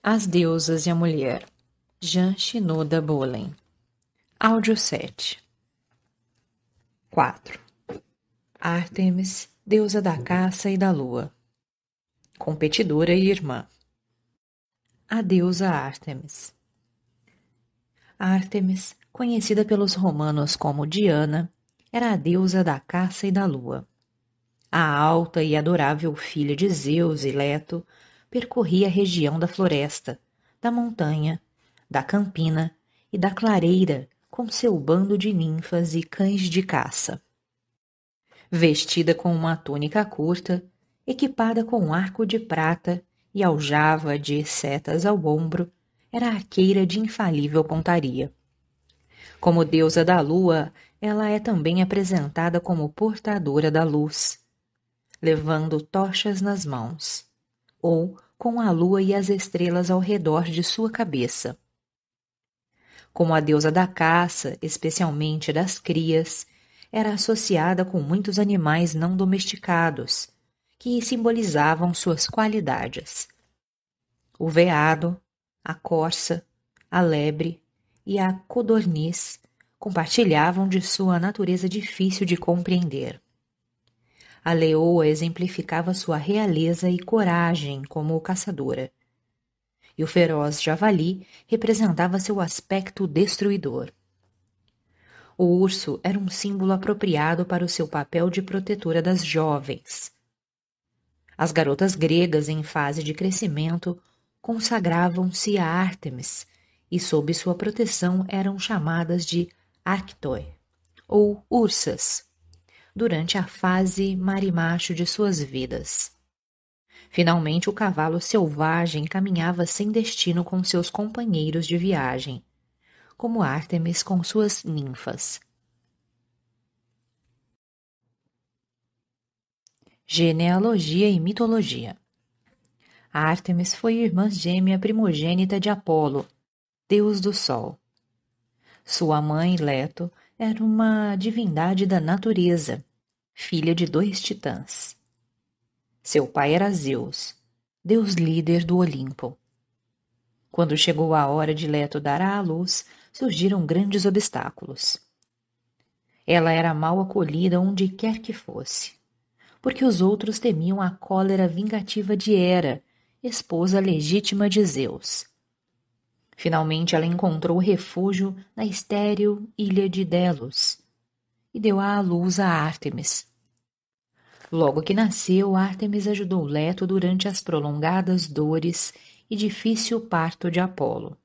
As Deusas e a Mulher, Jean Shinoda Bolen. Áudio 7 4. Artemis, deusa da caça e da lua. Competidora e irmã. A deusa Artemis. Artemis, conhecida pelos romanos como Diana, era a deusa da caça e da lua. A alta e adorável filha de Zeus e Leto percorria a região da floresta, da montanha, da campina e da clareira com seu bando de ninfas e cães de caça. Vestida com uma túnica curta, equipada com um arco de prata e aljava de setas ao ombro, era arqueira de infalível pontaria. Como deusa da lua, ela é também apresentada como portadora da luz, levando tochas nas mãos ou com a lua e as estrelas ao redor de sua cabeça. Como a deusa da caça, especialmente das crias, era associada com muitos animais não domesticados, que simbolizavam suas qualidades. O veado, a corça, a lebre e a codorniz compartilhavam de sua natureza difícil de compreender. A leoa exemplificava sua realeza e coragem como caçadora. E o feroz javali representava seu aspecto destruidor. O urso era um símbolo apropriado para o seu papel de protetora das jovens. As garotas gregas em fase de crescimento consagravam-se a Ártemis e sob sua proteção eram chamadas de Arctoi, ou ursas durante a fase marimacho de suas vidas. Finalmente, o cavalo selvagem caminhava sem destino com seus companheiros de viagem, como Ártemis com suas ninfas. Genealogia e mitologia. Ártemis foi irmã gêmea primogênita de Apolo, deus do sol. Sua mãe, Leto, era uma divindade da natureza, filha de dois titãs. Seu pai era Zeus, deus líder do Olimpo. Quando chegou a hora de Leto dar à luz, surgiram grandes obstáculos. Ela era mal acolhida onde quer que fosse, porque os outros temiam a cólera vingativa de Hera, esposa legítima de Zeus. Finalmente ela encontrou refúgio na estéril ilha de Delos e deu à luz a Ártemis, Logo que nasceu, Ártemis ajudou Leto durante as prolongadas dores e difícil parto de Apolo.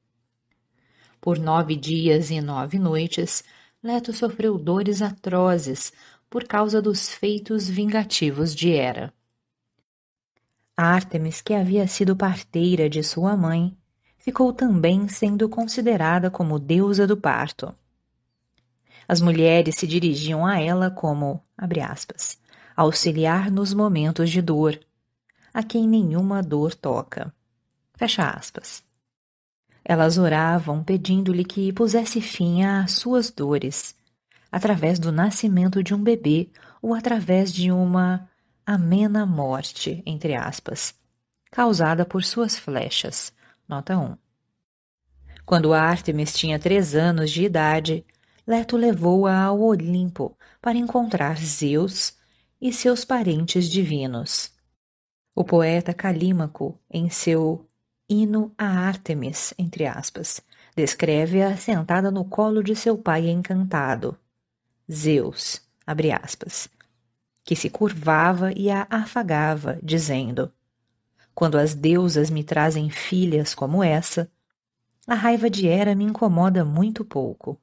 Por nove dias e nove noites, Leto sofreu dores atrozes por causa dos feitos vingativos de Hera. Ártemis, que havia sido parteira de sua mãe, ficou também sendo considerada como deusa do parto. As mulheres se dirigiam a ela como, abre aspas, auxiliar nos momentos de dor, a quem nenhuma dor toca. Fecha aspas. Elas oravam pedindo-lhe que pusesse fim às suas dores, através do nascimento de um bebê ou através de uma amena morte, entre aspas, causada por suas flechas. Nota 1. Quando Ártemis tinha três anos de idade, Leto levou-a ao Olimpo para encontrar Zeus, e seus parentes divinos. O poeta Calímaco, em seu Hino a Ártemis, entre aspas, descreve-a sentada no colo de seu pai encantado, Zeus, abre aspas, que se curvava e a afagava, dizendo: Quando as deusas me trazem filhas como essa, a raiva de Hera me incomoda muito pouco.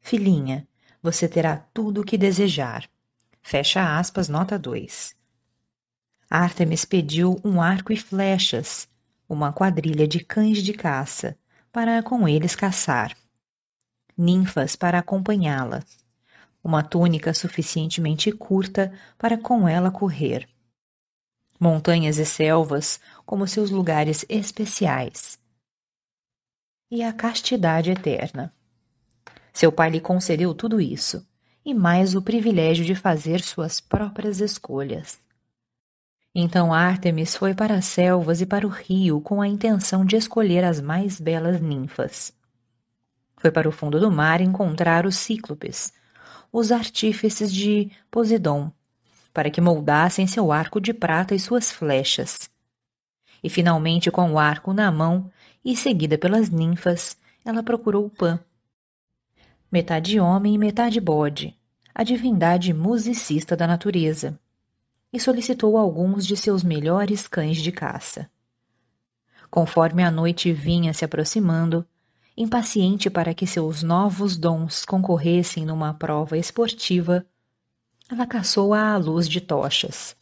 Filhinha, você terá tudo o que desejar. Fecha aspas, nota 2. Artemis pediu um arco e flechas, uma quadrilha de cães de caça, para com eles caçar. Ninfas para acompanhá-la. Uma túnica suficientemente curta para com ela correr. Montanhas e selvas como seus lugares especiais. E a castidade eterna. Seu pai lhe concedeu tudo isso, e mais o privilégio de fazer suas próprias escolhas. Então Ártemis foi para as selvas e para o rio com a intenção de escolher as mais belas ninfas. Foi para o fundo do mar encontrar os cíclopes, os artífices de Posidon, para que moldassem seu arco de prata e suas flechas. E finalmente, com o arco na mão e seguida pelas ninfas, ela procurou Pan. Metade homem e metade bode, a divindade musicista da natureza, e solicitou alguns de seus melhores cães de caça. Conforme a noite vinha se aproximando, impaciente para que seus novos dons concorressem numa prova esportiva, ela caçou-a à luz de tochas.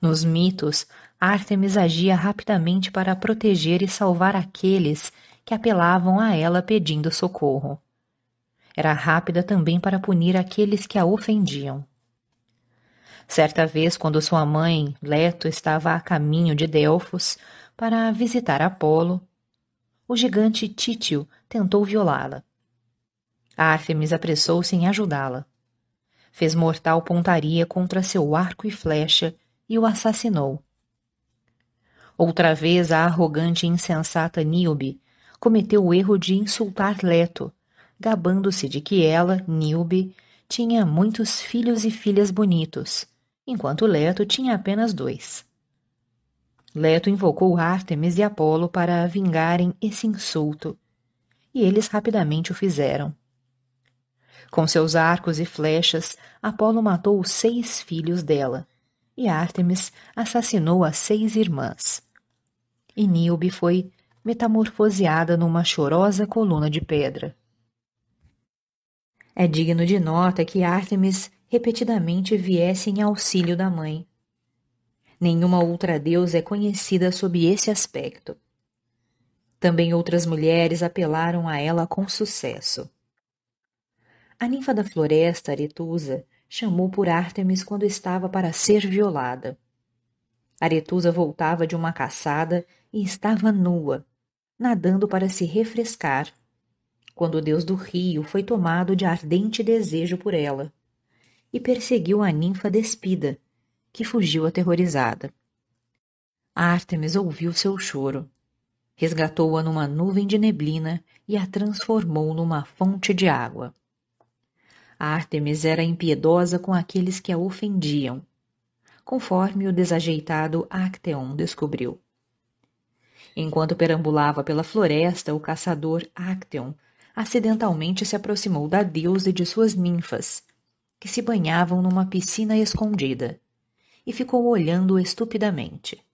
Nos mitos, Ártemis agia rapidamente para proteger e salvar aqueles que apelavam a ela pedindo socorro. Era rápida também para punir aqueles que a ofendiam. Certa vez, quando sua mãe, Leto, estava a caminho de Delfos para visitar Apolo, o gigante Títio tentou violá-la. Ártemis apressou-se em ajudá-la. Fez mortal pontaria contra seu arco e flecha e o assassinou. Outra vez a arrogante e insensata Níobe cometeu o erro de insultar Leto, gabando-se de que ela, Níobe, tinha muitos filhos e filhas bonitos, enquanto Leto tinha apenas dois. Leto invocou Ártemis e Apolo para vingarem esse insulto, e eles rapidamente o fizeram. Com seus arcos e flechas, Apolo matou os seis filhos dela, e Ártemis assassinou as seis irmãs. E Níobe foi metamorfoseada numa chorosa coluna de pedra. É digno de nota que Ártemis repetidamente viesse em auxílio da mãe, Nenhuma outra deusa é conhecida sob esse aspecto. Também outras mulheres apelaram a ela com sucesso. A ninfa da floresta, Aretusa, chamou por Ártemis quando estava para ser violada. Aretusa voltava de uma caçada e estava nua, nadando para se refrescar, quando o deus do rio foi tomado de ardente desejo por ela, e perseguiu a ninfa despida, que fugiu aterrorizada. Ártemis ouviu seu choro. Resgatou-a numa nuvem de neblina e a transformou numa fonte de água. Ártemis era impiedosa com aqueles que a ofendiam, conforme o desajeitado Acteon descobriu. Enquanto perambulava pela floresta, o caçador Acteon acidentalmente se aproximou da deusa e de suas ninfas, que se banhavam numa piscina escondida e ficou olhando estupidamente.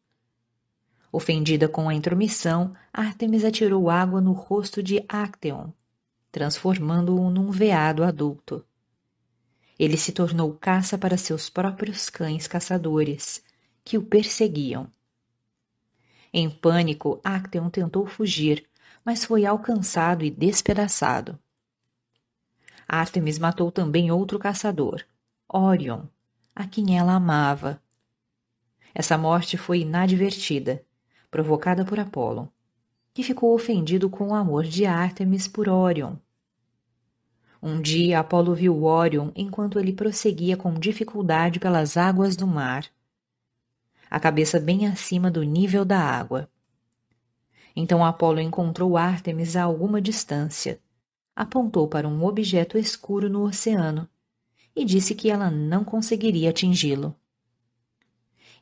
Ofendida com a intromissão, Artemis atirou água no rosto de Acteon, transformando-o num veado adulto. Ele se tornou caça para seus próprios cães caçadores, que o perseguiam. Em pânico, Acteon tentou fugir, mas foi alcançado e despedaçado. Artemis matou também outro caçador, Orion, a quem ela amava. Essa morte foi inadvertida, provocada por Apolo, que ficou ofendido com o amor de Ártemis por Órion. Um dia Apolo viu Órion enquanto ele prosseguia com dificuldade pelas águas do mar, a cabeça bem acima do nível da água. Então Apolo encontrou Ártemis a alguma distância, apontou para um objeto escuro no oceano e disse que ela não conseguiria atingi-lo.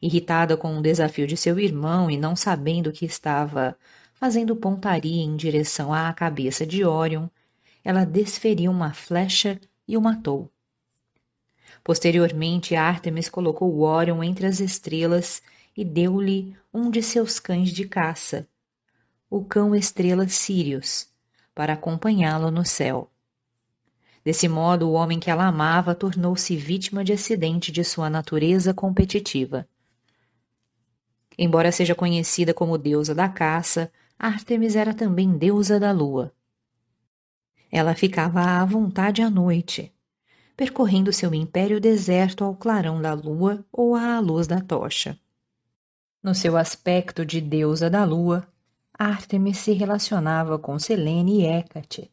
Irritada com o desafio de seu irmão e não sabendo que estava fazendo pontaria em direção à cabeça de Orion, ela desferiu uma flecha e o matou. Posteriormente, Artemis colocou Orion entre as estrelas e deu-lhe um de seus cães de caça, o cão estrela Sirius, para acompanhá-lo no céu. Desse modo, o homem que ela amava tornou-se vítima de acidente de sua natureza competitiva. Embora seja conhecida como deusa da caça, Ártemis era também deusa da lua. Ela ficava à vontade à noite, percorrendo seu império deserto ao clarão da lua ou à luz da tocha. No seu aspecto de deusa da lua, Ártemis se relacionava com Selene e Hécate.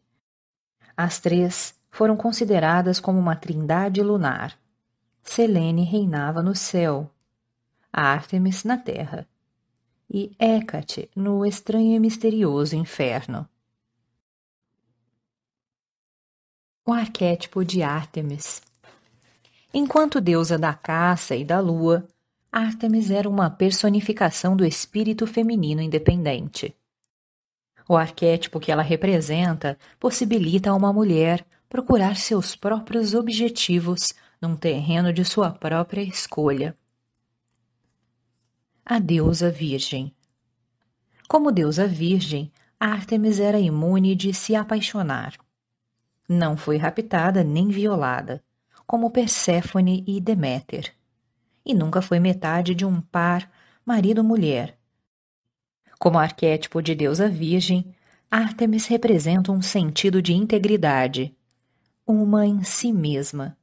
As três foram consideradas como uma trindade lunar. Selene reinava no céu. Ártemis na terra, e Hécate no estranho e misterioso inferno. O arquétipo de Ártemis. Enquanto deusa da caça e da lua, Ártemis era uma personificação do espírito feminino independente. O arquétipo que ela representa possibilita a uma mulher procurar seus próprios objetivos num terreno de sua própria escolha. A deusa virgem. Como deusa virgem, Ártemis era imune de se apaixonar. Não foi raptada nem violada, como Perséfone e Deméter. E nunca foi metade de um par marido-mulher. Como arquétipo de deusa virgem, Ártemis representa um sentido de integridade, uma em si mesma,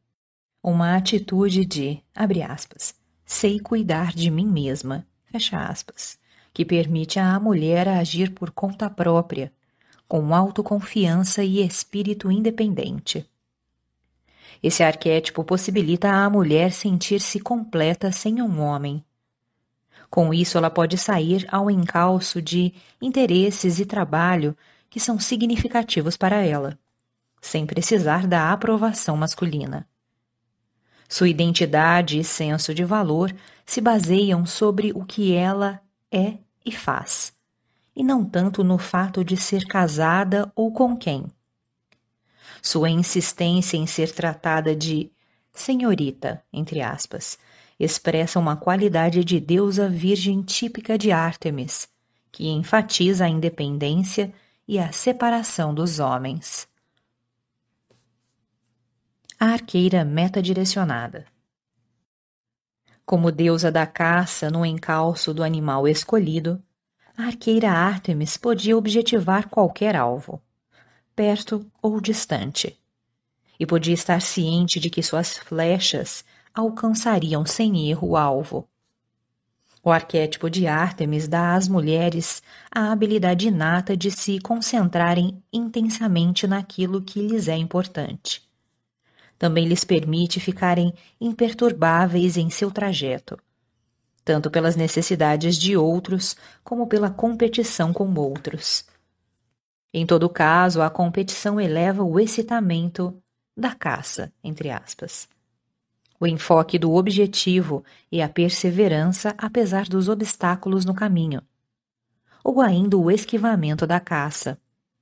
uma atitude de, abre aspas, sei cuidar de mim mesma, fecha aspas, que permite à mulher agir por conta própria, com autoconfiança e espírito independente. Esse arquétipo possibilita à mulher sentir-se completa sem um homem. Com isso, ela pode sair ao encalço de interesses e trabalho que são significativos para ela, sem precisar da aprovação masculina. Sua identidade e senso de valor se baseiam sobre o que ela é e faz e não tanto no fato de ser casada ou com quem. Sua insistência em ser tratada de senhorita, entre aspas, expressa uma qualidade de deusa virgem típica de Ártemis, que enfatiza a independência e a separação dos homens. A arqueira metadirecionada. Como deusa da caça no encalço do animal escolhido, a arqueira Ártemis podia objetivar qualquer alvo, perto ou distante, e podia estar ciente de que suas flechas alcançariam sem erro o alvo. O arquétipo de Ártemis dá às mulheres a habilidade inata de se concentrarem intensamente naquilo que lhes é importante. Também lhes permite ficarem imperturbáveis em seu trajeto tanto pelas necessidades de outros como pela competição com outros. Em todo caso, a competição eleva o excitamento da caça, entre aspas. O enfoque do objetivo e a perseverança apesar dos obstáculos no caminho. Ou ainda o esquivamento da caça.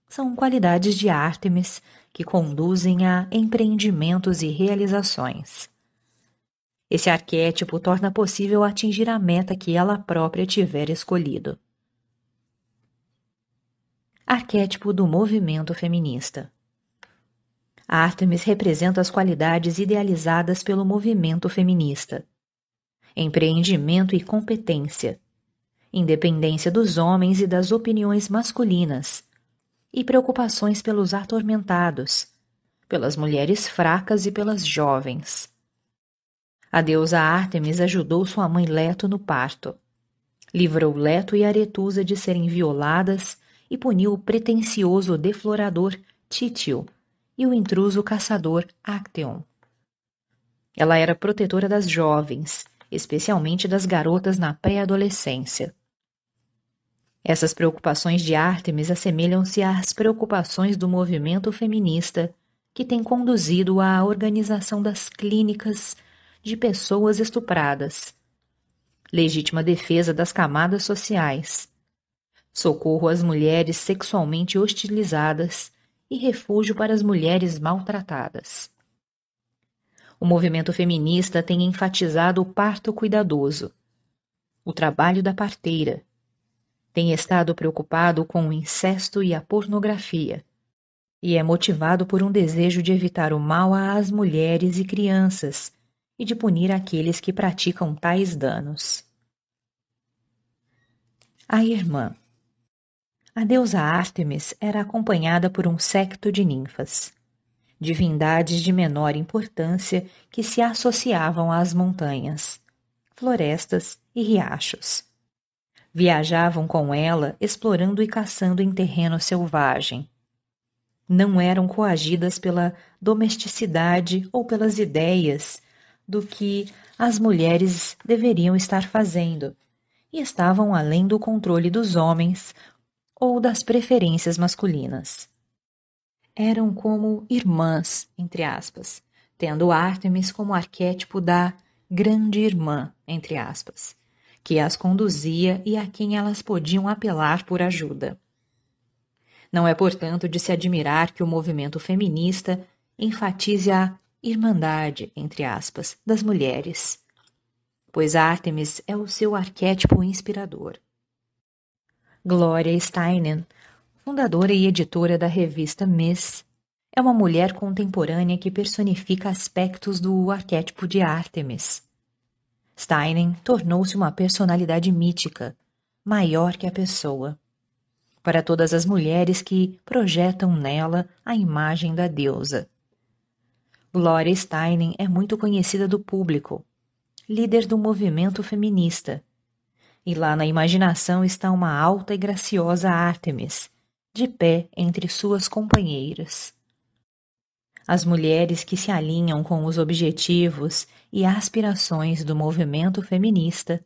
São qualidades de Ártemis que conduzem a empreendimentos e realizações. Esse arquétipo torna possível atingir a meta que ela própria tiver escolhido. Arquétipo do movimento feminista. Artemis representa as qualidades idealizadas pelo movimento feminista: empreendimento e competência, independência dos homens e das opiniões masculinas, e preocupações pelos atormentados, pelas mulheres fracas e pelas jovens. A deusa Ártemis ajudou sua mãe Leto no parto. Livrou Leto e Aretusa de serem violadas e puniu o pretensioso deflorador Títio e o intruso caçador Acteon. Ela era protetora das jovens, especialmente das garotas na pré-adolescência. Essas preocupações de Ártemis assemelham-se às preocupações do movimento feminista que tem conduzido à organização das clínicas de pessoas estupradas, legítima defesa das camadas sociais, socorro às mulheres sexualmente hostilizadas e refúgio para as mulheres maltratadas. O movimento feminista tem enfatizado o parto cuidadoso, o trabalho da parteira, tem estado preocupado com o incesto e a pornografia, e é motivado por um desejo de evitar o mal às mulheres e crianças e de punir aqueles que praticam tais danos. A irmã. A deusa Ártemis era acompanhada por um séquito de ninfas, divindades de menor importância que se associavam às montanhas, florestas e riachos. Viajavam com ela explorando e caçando em terreno selvagem. Não eram coagidas pela domesticidade ou pelas ideias do que as mulheres deveriam estar fazendo e estavam além do controle dos homens ou das preferências masculinas. Eram como irmãs, entre aspas, tendo Ártemis como arquétipo da grande irmã, entre aspas, que as conduzia e a quem elas podiam apelar por ajuda. Não é, portanto, de se admirar que o movimento feminista enfatize a irmandade, entre aspas, das mulheres, pois Artemis é o seu arquétipo inspirador. Gloria Steinem, fundadora e editora da revista Miss, é uma mulher contemporânea que personifica aspectos do arquétipo de Artemis. Steinem tornou-se uma personalidade mítica, maior que a pessoa, para todas as mulheres que projetam nela a imagem da deusa. Gloria Steinem é muito conhecida do público, líder do movimento feminista. E lá na imaginação está uma alta e graciosa Ártemis, de pé entre suas companheiras. As mulheres que se alinham com os objetivos e aspirações do movimento feminista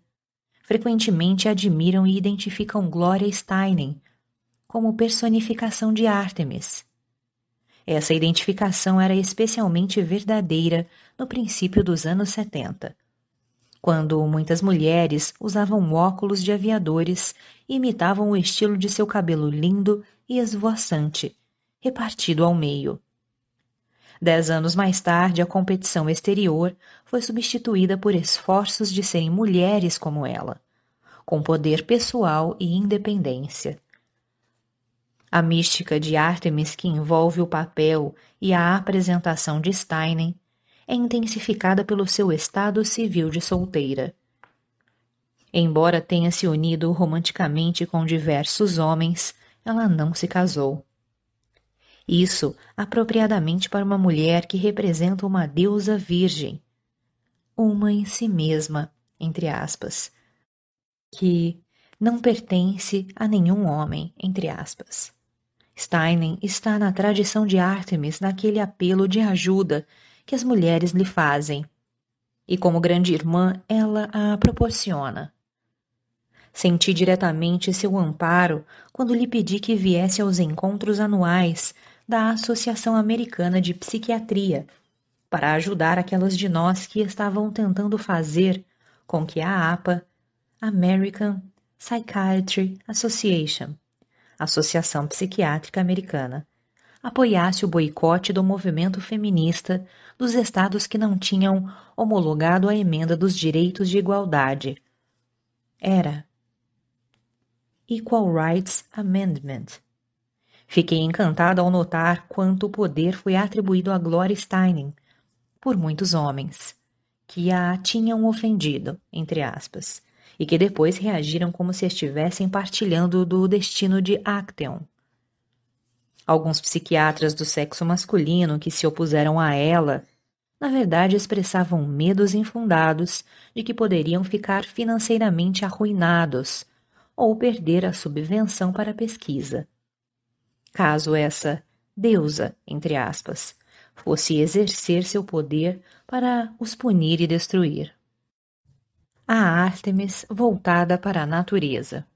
frequentemente admiram e identificam Gloria Steinem como personificação de Ártemis essa identificação era especialmente verdadeira no princípio dos anos 70, quando muitas mulheres usavam óculos de aviadores e imitavam o estilo de seu cabelo lindo e esvoaçante, repartido ao meio. Dez anos mais tarde, a competição exterior foi substituída por esforços de serem mulheres como ela, com poder pessoal e independência. A mística de Artemis que envolve o papel e a apresentação de Steinem é intensificada pelo seu estado civil de solteira. Embora tenha se unido romanticamente com diversos homens, ela não se casou. Isso apropriadamente para uma mulher que representa uma deusa virgem, uma em si mesma, entre aspas, que não pertence a nenhum homem, entre aspas. Steinem está na tradição de Artemis naquele apelo de ajuda que as mulheres lhe fazem. E como grande irmã, ela a proporciona. Senti diretamente seu amparo quando lhe pedi que viesse aos encontros anuais da Associação Americana de Psiquiatria para ajudar aquelas de nós que estavam tentando fazer com que a APA, American Psychiatry Association, Associação Psiquiátrica Americana, apoiasse o boicote do movimento feminista dos estados que não tinham homologado a emenda dos direitos de igualdade. Era Equal Rights Amendment. Fiquei encantada ao notar quanto poder foi atribuído a Gloria Steinem por muitos homens, que a tinham ofendido, entre aspas, e que depois reagiram como se estivessem partilhando do destino de Acteon. Alguns psiquiatras do sexo masculino que se opuseram a ela, na verdade expressavam medos infundados de que poderiam ficar financeiramente arruinados ou perder a subvenção para a pesquisa. Caso essa deusa, entre aspas, fosse exercer seu poder para os punir e destruir a Ártemis voltada para a natureza.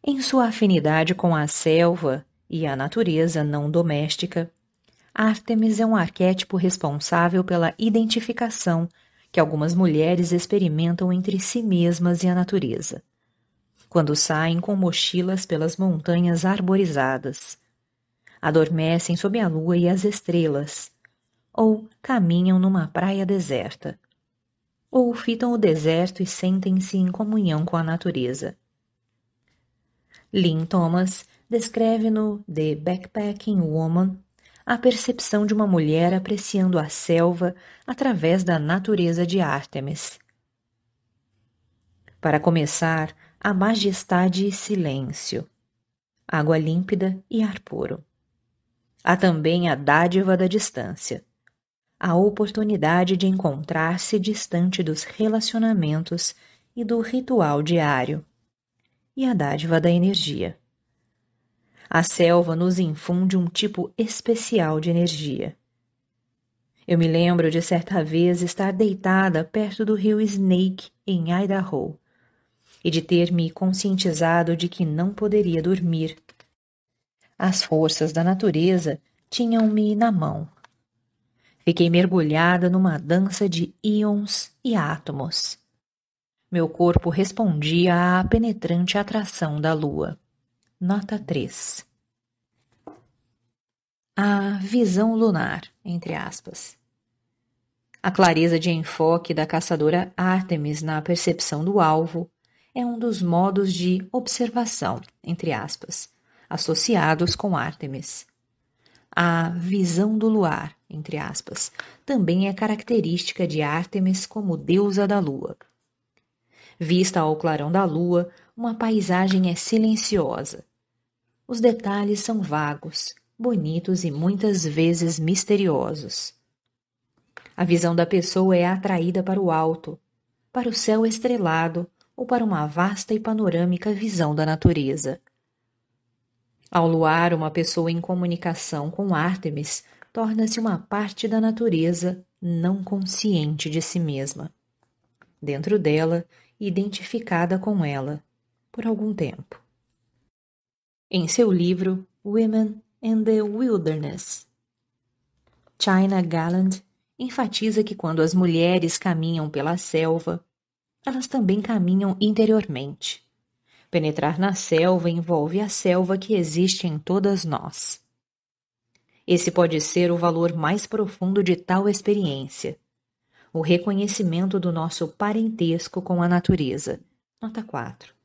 Em sua afinidade com a selva e a natureza não doméstica, Ártemis é um arquétipo responsável pela identificação que algumas mulheres experimentam entre si mesmas e a natureza, quando saem com mochilas pelas montanhas arborizadas, adormecem sob a lua e as estrelas, ou caminham numa praia deserta ou fitam o deserto e sentem-se em comunhão com a natureza. Lynn Thomas descreve no The Backpacking Woman a percepção de uma mulher apreciando a selva através da natureza de Ártemis. Para começar, a majestade e silêncio, água límpida e ar puro. Há também a dádiva da distância a oportunidade de encontrar-se distante dos relacionamentos e do ritual diário, e a dádiva da energia. A selva nos infunde um tipo especial de energia. Eu me lembro de certa vez estar deitada perto do rio Snake, em Idaho, e de ter me conscientizado de que não poderia dormir. As forças da natureza tinham-me na mão. Fiquei mergulhada numa dança de íons e átomos. Meu corpo respondia à penetrante atração da lua. Nota 3. A visão lunar, entre aspas. A clareza de enfoque da caçadora Artemis na percepção do alvo é um dos modos de observação, entre aspas, associados com Artemis. A visão do luar, entre aspas, também é característica de Artemis como deusa da lua. Vista ao clarão da lua, uma paisagem é silenciosa. Os detalhes são vagos, bonitos e muitas vezes misteriosos. A visão da pessoa é atraída para o alto, para o céu estrelado ou para uma vasta e panorâmica visão da natureza. Ao luar, uma pessoa em comunicação com Ártemis torna-se uma parte da natureza não consciente de si mesma. Dentro dela, identificada com ela, por algum tempo. Em seu livro Women in the Wilderness, China Galland enfatiza que quando as mulheres caminham pela selva, elas também caminham interiormente. Penetrar na selva envolve a selva que existe em todas nós. Esse pode ser o valor mais profundo de tal experiência. O reconhecimento do nosso parentesco com a natureza. Nota 4.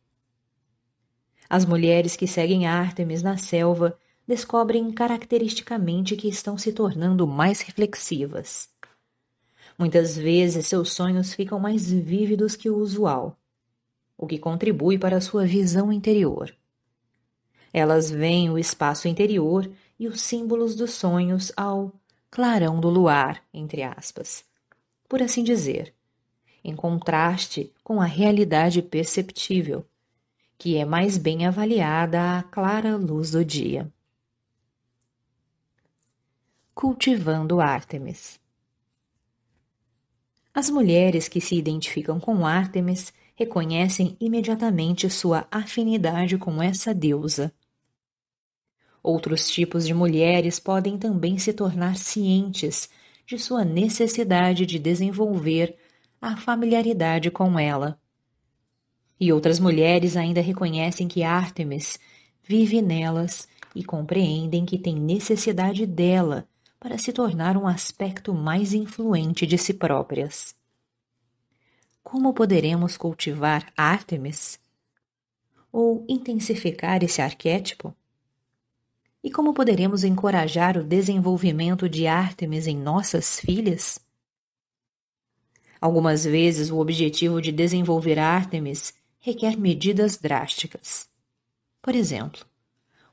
As mulheres que seguem Ártemis na selva descobrem caracteristicamente que estão se tornando mais reflexivas. Muitas vezes seus sonhos ficam mais vívidos que o usual, o que contribui para a sua visão interior. Elas veem o espaço interior e os símbolos dos sonhos ao clarão do luar, entre aspas, por assim dizer, em contraste com a realidade perceptível, que é mais bem avaliada à clara luz do dia. Cultivando Ártemis as mulheres que se identificam com Ártemis reconhecem imediatamente sua afinidade com essa deusa. Outros tipos de mulheres podem também se tornar cientes de sua necessidade de desenvolver a familiaridade com ela. E outras mulheres ainda reconhecem que Ártemis vive nelas e compreendem que tem necessidade dela para se tornar um aspecto mais influente de si próprias. Como poderemos cultivar Ártemis? Ou intensificar esse arquétipo? E como poderemos encorajar o desenvolvimento de Ártemis em nossas filhas? Algumas vezes o objetivo de desenvolver Ártemis requer medidas drásticas. Por exemplo,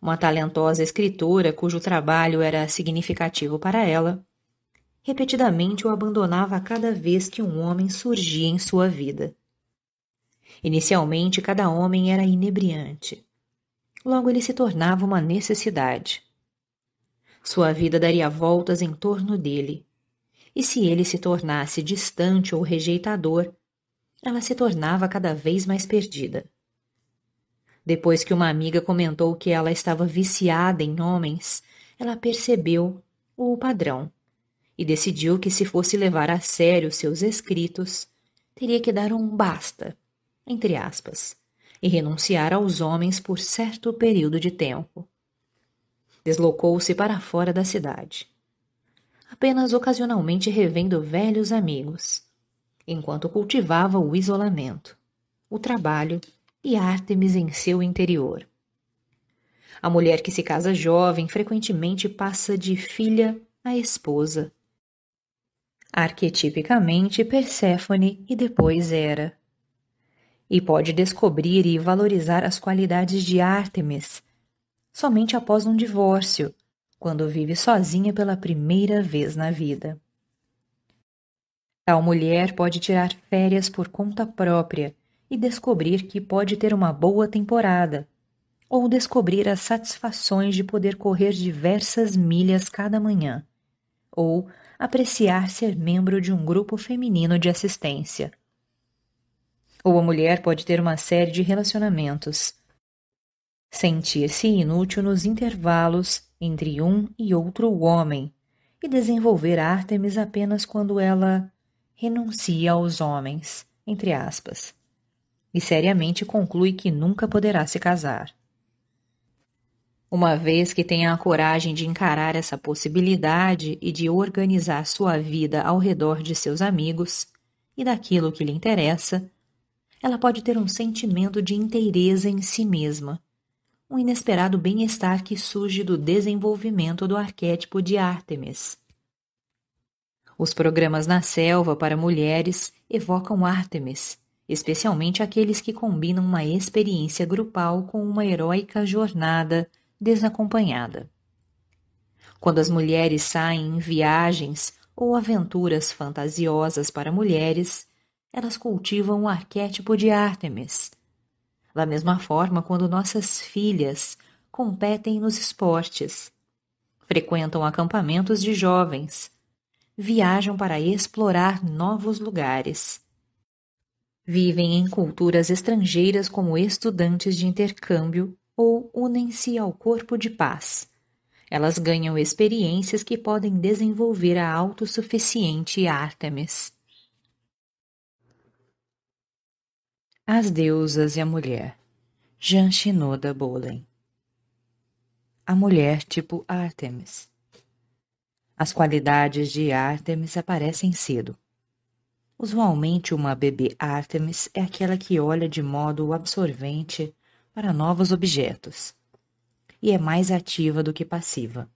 uma talentosa escritora cujo trabalho era significativo para ela, repetidamente o abandonava cada vez que um homem surgia em sua vida. Inicialmente, cada homem era inebriante. Logo, ele se tornava uma necessidade. Sua vida daria voltas em torno dele, e se ele se tornasse distante ou rejeitador, ela se tornava cada vez mais perdida. Depois que uma amiga comentou que ela estava viciada em homens, ela percebeu o padrão e decidiu que, se fosse levar a sério seus escritos, teria que dar um basta, entre aspas, e renunciar aos homens por certo período de tempo. Deslocou-se para fora da cidade, apenas ocasionalmente revendo velhos amigos, enquanto cultivava o isolamento, o trabalho e Ártemis em seu interior. A mulher que se casa jovem frequentemente passa de filha a esposa. Arquetipicamente Perséfone e depois Hera. E pode descobrir e valorizar as qualidades de Ártemis somente após um divórcio, quando vive sozinha pela primeira vez na vida. Tal mulher pode tirar férias por conta própria e descobrir que pode ter uma boa temporada, ou descobrir as satisfações de poder correr diversas milhas cada manhã, ou apreciar ser membro de um grupo feminino de assistência. Ou a mulher pode ter uma série de relacionamentos, sentir-se inútil nos intervalos entre um e outro homem e desenvolver Ártemis apenas quando ela renuncia aos homens, entre aspas, e seriamente conclui que nunca poderá se casar. Uma vez que tenha a coragem de encarar essa possibilidade e de organizar sua vida ao redor de seus amigos e daquilo que lhe interessa, ela pode ter um sentimento de inteireza em si mesma, um inesperado bem-estar que surge do desenvolvimento do arquétipo de Ártemis. Os programas na selva para mulheres evocam Ártemis, especialmente aqueles que combinam uma experiência grupal com uma heróica jornada desacompanhada. Quando as mulheres saem em viagens ou aventuras fantasiosas para mulheres, elas cultivam o arquétipo de Ártemis. Da mesma forma, quando nossas filhas competem nos esportes, frequentam acampamentos de jovens, viajam para explorar novos lugares, vivem em culturas estrangeiras como estudantes de intercâmbio ou unem-se ao corpo de paz. Elas ganham experiências que podem desenvolver a autossuficiente Ártemis. As Deusas e a Mulher Jean Shinoda Bolen A mulher tipo Ártemis As qualidades de Ártemis aparecem cedo. Usualmente, uma bebê Ártemis é aquela que olha de modo absorvente para novos objetos e é mais ativa do que passiva.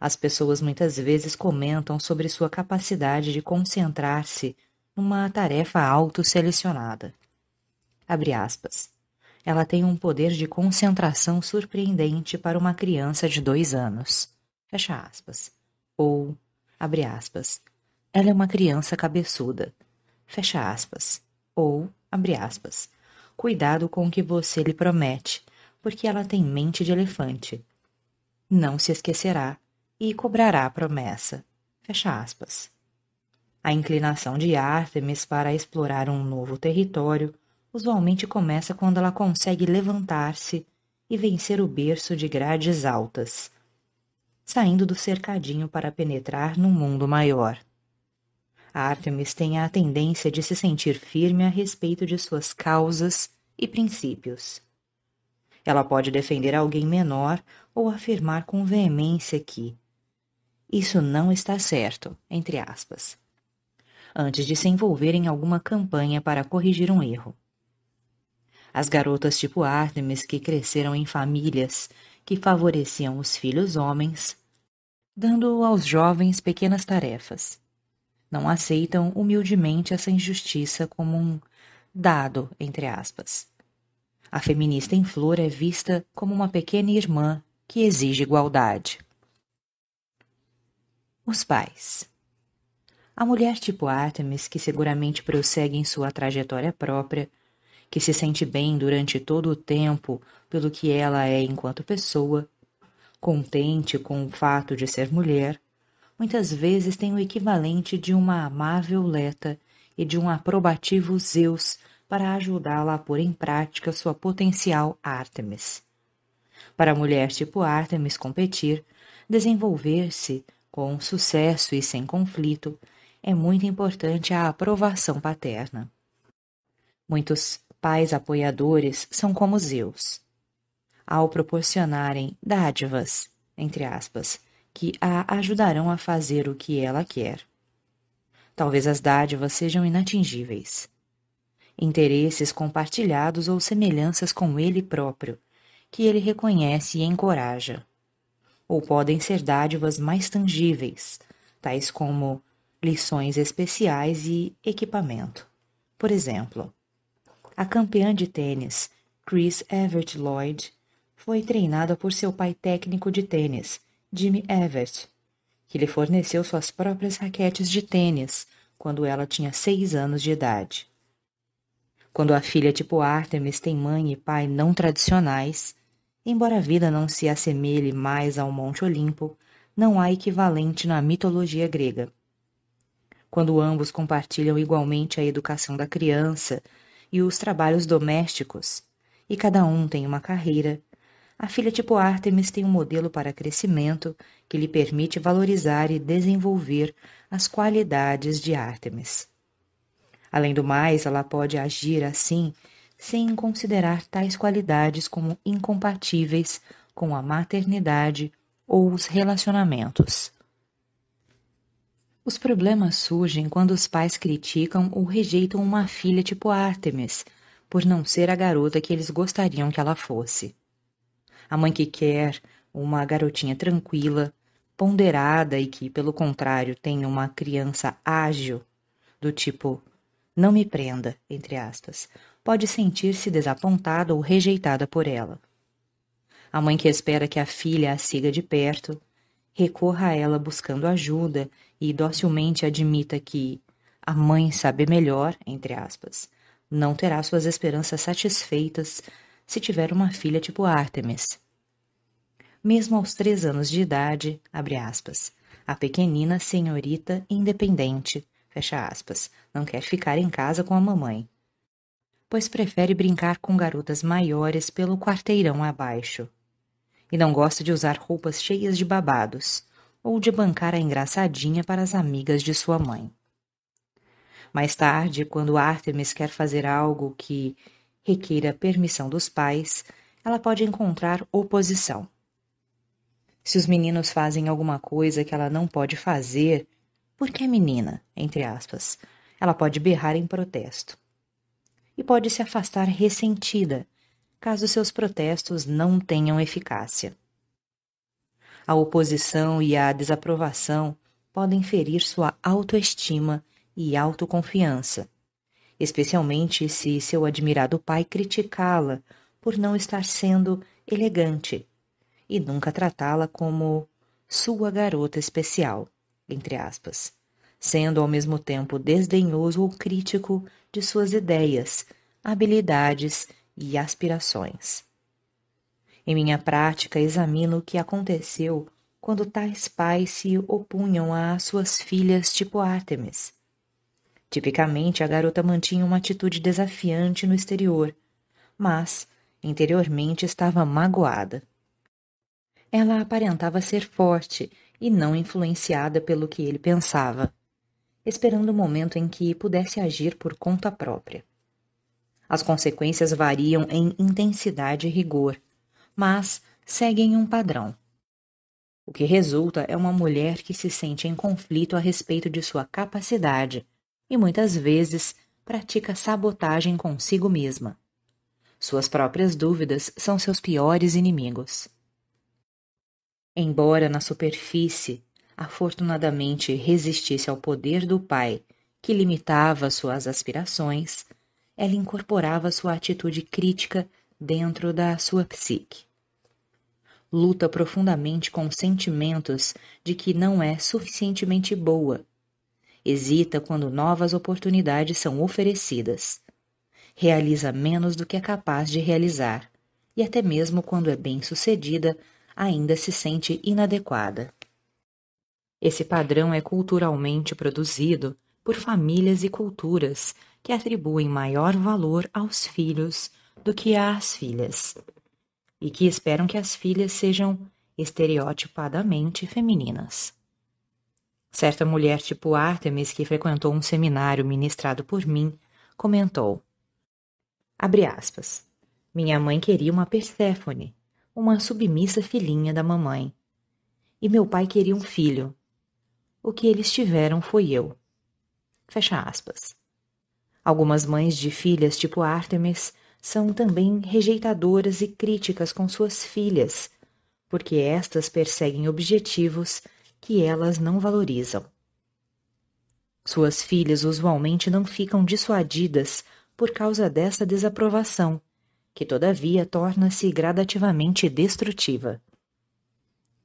As pessoas muitas vezes comentam sobre sua capacidade de concentrar-se numa tarefa autoselecionada. Abre aspas. Ela tem um poder de concentração surpreendente para uma criança de dois anos. Fecha aspas. Ou, abre aspas. Ela é uma criança cabeçuda. Fecha aspas. Ou, abre aspas. Cuidado com o que você lhe promete, porque ela tem mente de elefante. Não se esquecerá e cobrará a promessa. Fecha aspas. A inclinação de Artemis para explorar um novo território usualmente começa quando ela consegue levantar-se e vencer o berço de grades altas, saindo do cercadinho para penetrar num mundo maior. Artemis tem a tendência de se sentir firme a respeito de suas causas e princípios. Ela pode defender alguém menor ou afirmar com veemência que isso não está certo, entre aspas, antes de se envolver em alguma campanha para corrigir um erro. As garotas tipo Artemis que cresceram em famílias que favoreciam os filhos homens, dando aos jovens pequenas tarefas não aceitam humildemente essa injustiça como um dado, entre aspas. A feminista em flor é vista como uma pequena irmã que exige igualdade. Os pais. A mulher tipo Artemis, que seguramente prossegue em sua trajetória própria, que se sente bem durante todo o tempo pelo que ela é enquanto pessoa, contente com o fato de ser mulher, muitas vezes tem o equivalente de uma amável Leta e de um aprobativo Zeus para ajudá-la a pôr em prática sua potencial Artemis. Para a mulher tipo Artemis competir, desenvolver-se com sucesso e sem conflito, é muito importante a aprovação paterna. Muitos pais apoiadores são como Zeus. Ao proporcionarem dádivas, entre aspas, que a ajudarão a fazer o que ela quer. Talvez as dádivas sejam inatingíveis. Interesses compartilhados ou semelhanças com ele próprio, que ele reconhece e encoraja. Ou podem ser dádivas mais tangíveis, tais como lições especiais e equipamento. Por exemplo, a campeã de tênis, Chris Evert Lloyd, foi treinada por seu pai técnico de tênis, Jimmy Everett, que lhe forneceu suas próprias raquetes de tênis quando ela tinha seis anos de idade. Quando a filha tipo Artemis tem mãe e pai não tradicionais, embora a vida não se assemelhe mais ao Monte Olimpo, não há equivalente na mitologia grega. Quando ambos compartilham igualmente a educação da criança e os trabalhos domésticos, e cada um tem uma carreira, a filha tipo Artemis tem um modelo para crescimento que lhe permite valorizar e desenvolver as qualidades de Artemis. Além do mais, ela pode agir assim sem considerar tais qualidades como incompatíveis com a maternidade ou os relacionamentos. Os problemas surgem quando os pais criticam ou rejeitam uma filha tipo Artemis, por não ser a garota que eles gostariam que ela fosse. A mãe que quer uma garotinha tranquila, ponderada e que, pelo contrário, tem uma criança ágil, do tipo não me prenda, entre aspas, pode sentir-se desapontada ou rejeitada por ela. A mãe que espera que a filha a siga de perto, recorra a ela buscando ajuda e docilmente admita que a mãe sabe melhor, entre aspas, não terá suas esperanças satisfeitas se tiver uma filha tipo Artemis. Mesmo aos três anos de idade, aspas, a pequenina senhorita independente, aspas, não quer ficar em casa com a mamãe, pois prefere brincar com garotas maiores pelo quarteirão abaixo. E não gosta de usar roupas cheias de babados, ou de bancar a engraçadinha para as amigas de sua mãe. Mais tarde, quando Artemis quer fazer algo que requeira permissão dos pais, ela pode encontrar oposição. Se os meninos fazem alguma coisa que ela não pode fazer, porque é menina, entre aspas, ela pode berrar em protesto. E pode se afastar ressentida, caso seus protestos não tenham eficácia. A oposição e a desaprovação podem ferir sua autoestima e autoconfiança, especialmente se seu admirado pai criticá-la por não estar sendo elegante e nunca tratá-la como sua garota especial, entre aspas, sendo ao mesmo tempo desdenhoso ou crítico de suas ideias, habilidades e aspirações. Em minha prática, examino o que aconteceu quando tais pais se opunham às suas filhas tipo Artemis. Tipicamente, a garota mantinha uma atitude desafiante no exterior, mas, interiormente, estava magoada. Ela aparentava ser forte e não influenciada pelo que ele pensava, esperando o momento em que pudesse agir por conta própria. As consequências variam em intensidade e rigor, mas seguem um padrão. O que resulta é uma mulher que se sente em conflito a respeito de sua capacidade e muitas vezes pratica sabotagem consigo mesma. Suas próprias dúvidas são seus piores inimigos. Embora na superfície afortunadamente resistisse ao poder do pai que limitava suas aspirações, ela incorporava sua atitude crítica dentro da sua psique. Luta profundamente com sentimentos de que não é suficientemente boa. Hesita quando novas oportunidades são oferecidas. Realiza menos do que é capaz de realizar, e até mesmo quando é bem-sucedida, ainda se sente inadequada. Esse padrão é culturalmente produzido por famílias e culturas que atribuem maior valor aos filhos do que às filhas, e que esperam que as filhas sejam estereotipadamente femininas. Certa mulher tipo Artemis, que frequentou um seminário ministrado por mim, comentou: Abre aspas. Minha mãe queria uma Perséfone, uma submissa filhinha da mamãe. E meu pai queria um filho. O que eles tiveram foi eu. Fecha aspas. Algumas mães de filhas tipo Artemis são também rejeitadoras e críticas com suas filhas, porque estas perseguem objetivos que elas não valorizam. Suas filhas usualmente não ficam dissuadidas por causa dessa desaprovação, que todavia torna-se gradativamente destrutiva.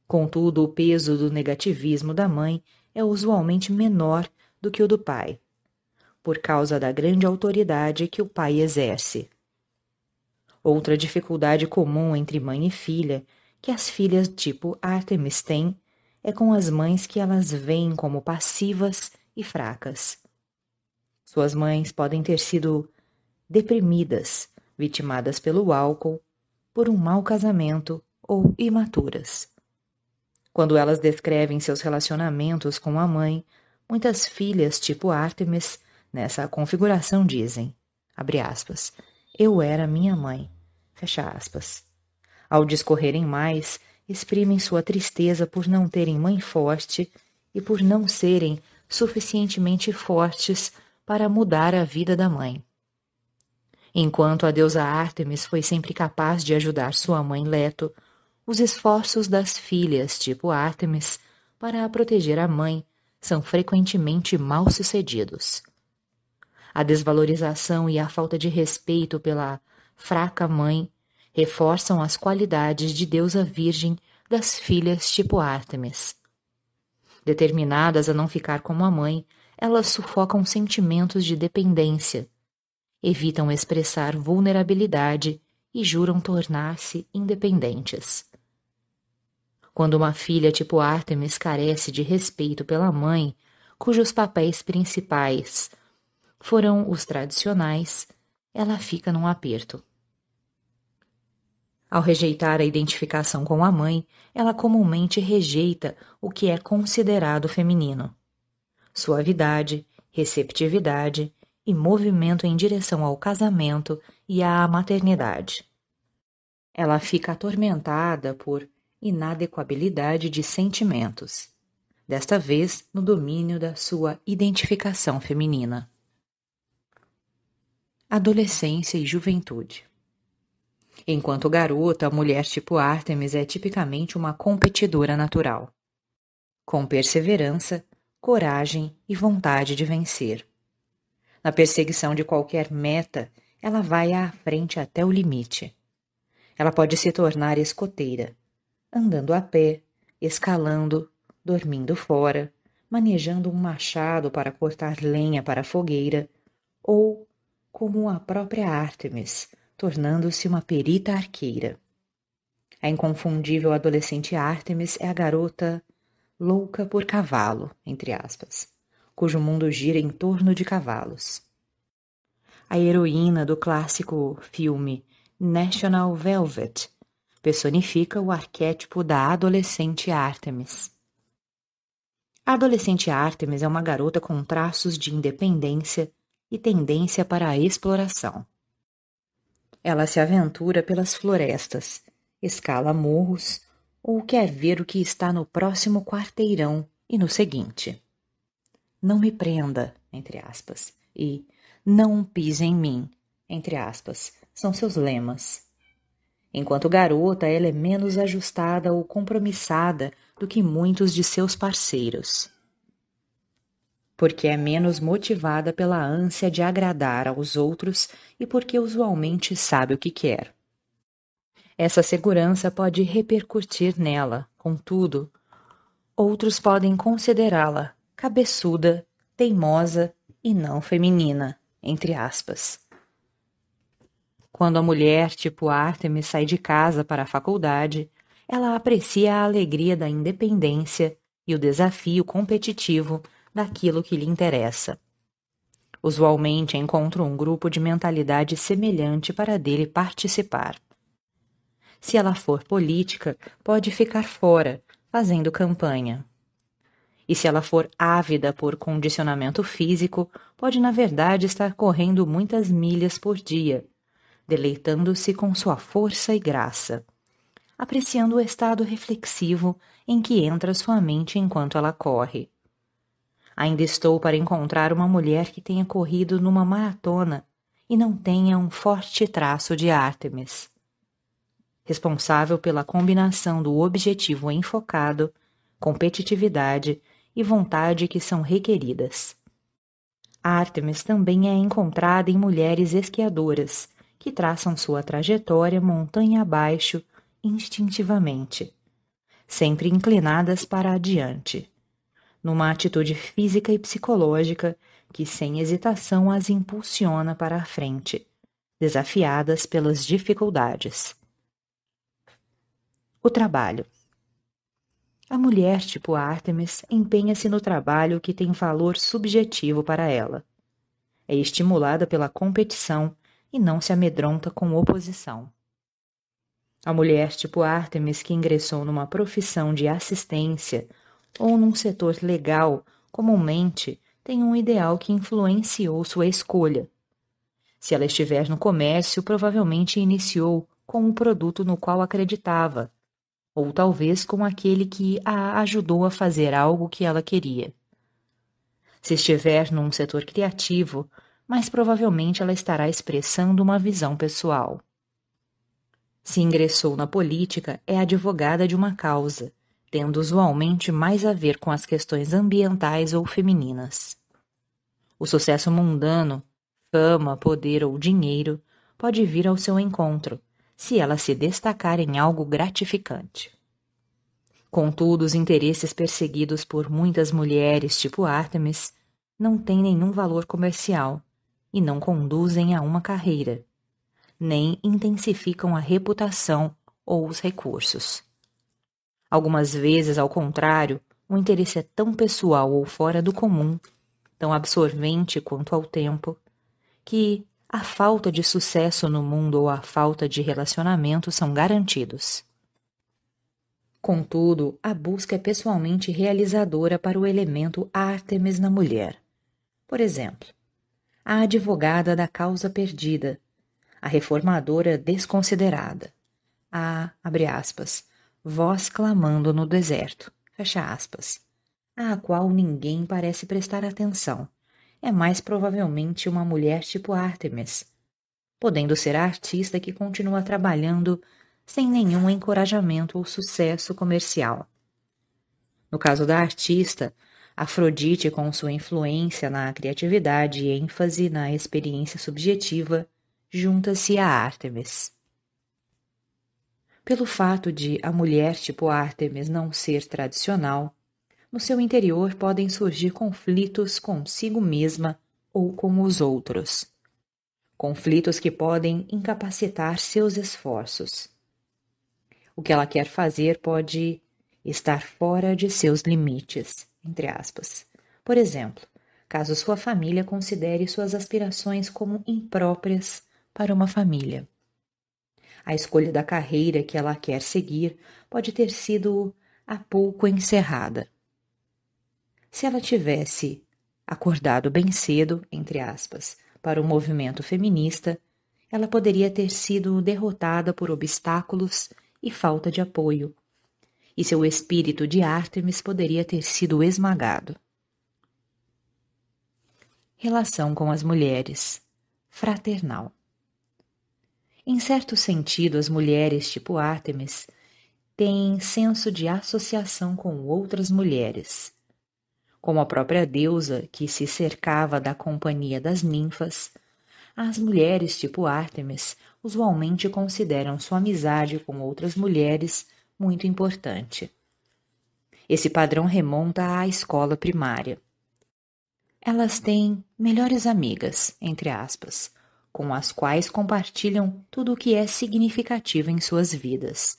Contudo, o peso do negativismo da mãe é usualmente menor do que o do pai, por causa da grande autoridade que o pai exerce. Outra dificuldade comum entre mãe e filha que as filhas tipo Artemis têm é com as mães que elas veem como passivas e fracas. Suas mães podem ter sido deprimidas, vitimadas pelo álcool, por um mau casamento ou imaturas. Quando elas descrevem seus relacionamentos com a mãe, muitas filhas, tipo Artemis, nessa configuração dizem, abre aspas, eu era minha mãe, fecha aspas. Ao discorrerem mais, exprimem sua tristeza por não terem mãe forte e por não serem suficientemente fortes para mudar a vida da mãe. Enquanto a deusa Ártemis foi sempre capaz de ajudar sua mãe Leto, os esforços das filhas, tipo Ártemis, para proteger a mãe são frequentemente mal sucedidos. A desvalorização e a falta de respeito pela fraca mãe reforçam as qualidades de deusa virgem das filhas tipo Ártemis. Determinadas a não ficar como a mãe, elas sufocam sentimentos de dependência, evitam expressar vulnerabilidade e juram tornar-se independentes. Quando uma filha tipo Artemis carece de respeito pela mãe, cujos papéis principais foram os tradicionais, ela fica num aperto. Ao rejeitar a identificação com a mãe, ela comumente rejeita o que é considerado feminino. Suavidade, receptividade e movimento em direção ao casamento e à maternidade. Ela fica atormentada por inadequabilidade de sentimentos, desta vez no domínio da sua identificação feminina. Adolescência e juventude. Enquanto garota, a mulher tipo Artemis é tipicamente uma competidora natural, com perseverança, coragem e vontade de vencer. Na perseguição de qualquer meta, ela vai à frente até o limite. Ela pode se tornar escoteira, andando a pé, escalando, dormindo fora, manejando um machado para cortar lenha para a fogueira, ou, como a própria Artemis, tornando-se uma perita arqueira. A inconfundível adolescente Artemis é a garota louca por cavalo, entre aspas, cujo mundo gira em torno de cavalos. A heroína do clássico filme National Velvet personifica o arquétipo da adolescente Artemis. A adolescente Artemis é uma garota com traços de independência e tendência para a exploração. Ela se aventura pelas florestas, escala morros ou quer ver o que está no próximo quarteirão e no seguinte. Não me prenda, entre aspas, e não pise em mim, entre aspas, são seus lemas. Enquanto garota, ela é menos ajustada ou compromissada do que muitos de seus parceiros. Porque é menos motivada pela ânsia de agradar aos outros e porque usualmente sabe o que quer. Essa segurança pode repercutir nela, contudo, outros podem considerá-la cabeçuda, teimosa e não feminina, entre aspas. Quando a mulher, tipo Artemis, sai de casa para a faculdade, ela aprecia a alegria da independência e o desafio competitivo daquilo que lhe interessa. Usualmente encontra um grupo de mentalidade semelhante para dele participar. Se ela for política, pode ficar fora, fazendo campanha. E se ela for ávida por condicionamento físico, pode na verdade estar correndo muitas milhas por dia, deleitando-se com sua força e graça, apreciando o estado reflexivo em que entra sua mente enquanto ela corre. Ainda estou para encontrar uma mulher que tenha corrido numa maratona e não tenha um forte traço de Artemis. Responsável pela combinação do objetivo enfocado, competitividade e vontade que são requeridas. Artemis também é encontrada em mulheres esquiadoras que traçam sua trajetória montanha abaixo instintivamente, sempre inclinadas para adiante, numa atitude física e psicológica que sem hesitação as impulsiona para a frente, desafiadas pelas dificuldades. O trabalho. A mulher tipo Artemis empenha-se no trabalho que tem valor subjetivo para ela. É estimulada pela competição e não se amedronta com oposição. A mulher tipo Artemis que ingressou numa profissão de assistência ou num setor legal comumente tem um ideal que influenciou sua escolha. Se ela estiver no comércio, provavelmente iniciou com o produto no qual acreditava, ou talvez com aquele que a ajudou a fazer algo que ela queria. Se estiver num setor criativo, mais provavelmente ela estará expressando uma visão pessoal. Se ingressou na política, é advogada de uma causa, tendo usualmente mais a ver com as questões ambientais ou femininas. O sucesso mundano, fama, poder ou dinheiro pode vir ao seu encontro, se ela se destacar em algo gratificante. Contudo, os interesses perseguidos por muitas mulheres, tipo Artemis, não têm nenhum valor comercial e não conduzem a uma carreira, nem intensificam a reputação ou os recursos. Algumas vezes, ao contrário, o interesse é tão pessoal ou fora do comum, tão absorvente quanto ao tempo, que a falta de sucesso no mundo ou a falta de relacionamento são garantidos. Contudo, a busca é pessoalmente realizadora para o elemento Artemis na mulher. Por exemplo, a advogada da causa perdida, a reformadora desconsiderada, a, abre aspas, voz clamando no deserto, fecha aspas, à qual ninguém parece prestar atenção, é mais provavelmente uma mulher tipo Artemis, podendo ser a artista que continua trabalhando sem nenhum encorajamento ou sucesso comercial. No caso da artista, Afrodite, com sua influência na criatividade e ênfase na experiência subjetiva, junta-se a Artemis. Pelo fato de a mulher tipo Artemis não ser tradicional, no seu interior podem surgir conflitos consigo mesma ou com os outros. Conflitos que podem incapacitar seus esforços. O que ela quer fazer pode estar fora de seus limites, entre aspas. Por exemplo, caso sua família considere suas aspirações como impróprias para uma família. A escolha da carreira que ela quer seguir pode ter sido há pouco encerrada. Se ela tivesse acordado bem cedo, entre aspas, para o movimento feminista, ela poderia ter sido derrotada por obstáculos e falta de apoio, e seu espírito de Ártemis poderia ter sido esmagado. Relação com as mulheres fraternal. Em certo sentido, as mulheres tipo Ártemis têm senso de associação com outras mulheres como a própria deusa que se cercava da companhia das ninfas, as mulheres tipo Ártemis usualmente consideram sua amizade com outras mulheres muito importante. Esse padrão remonta à escola primária. Elas têm melhores amigas, entre aspas, com as quais compartilham tudo o que é significativo em suas vidas.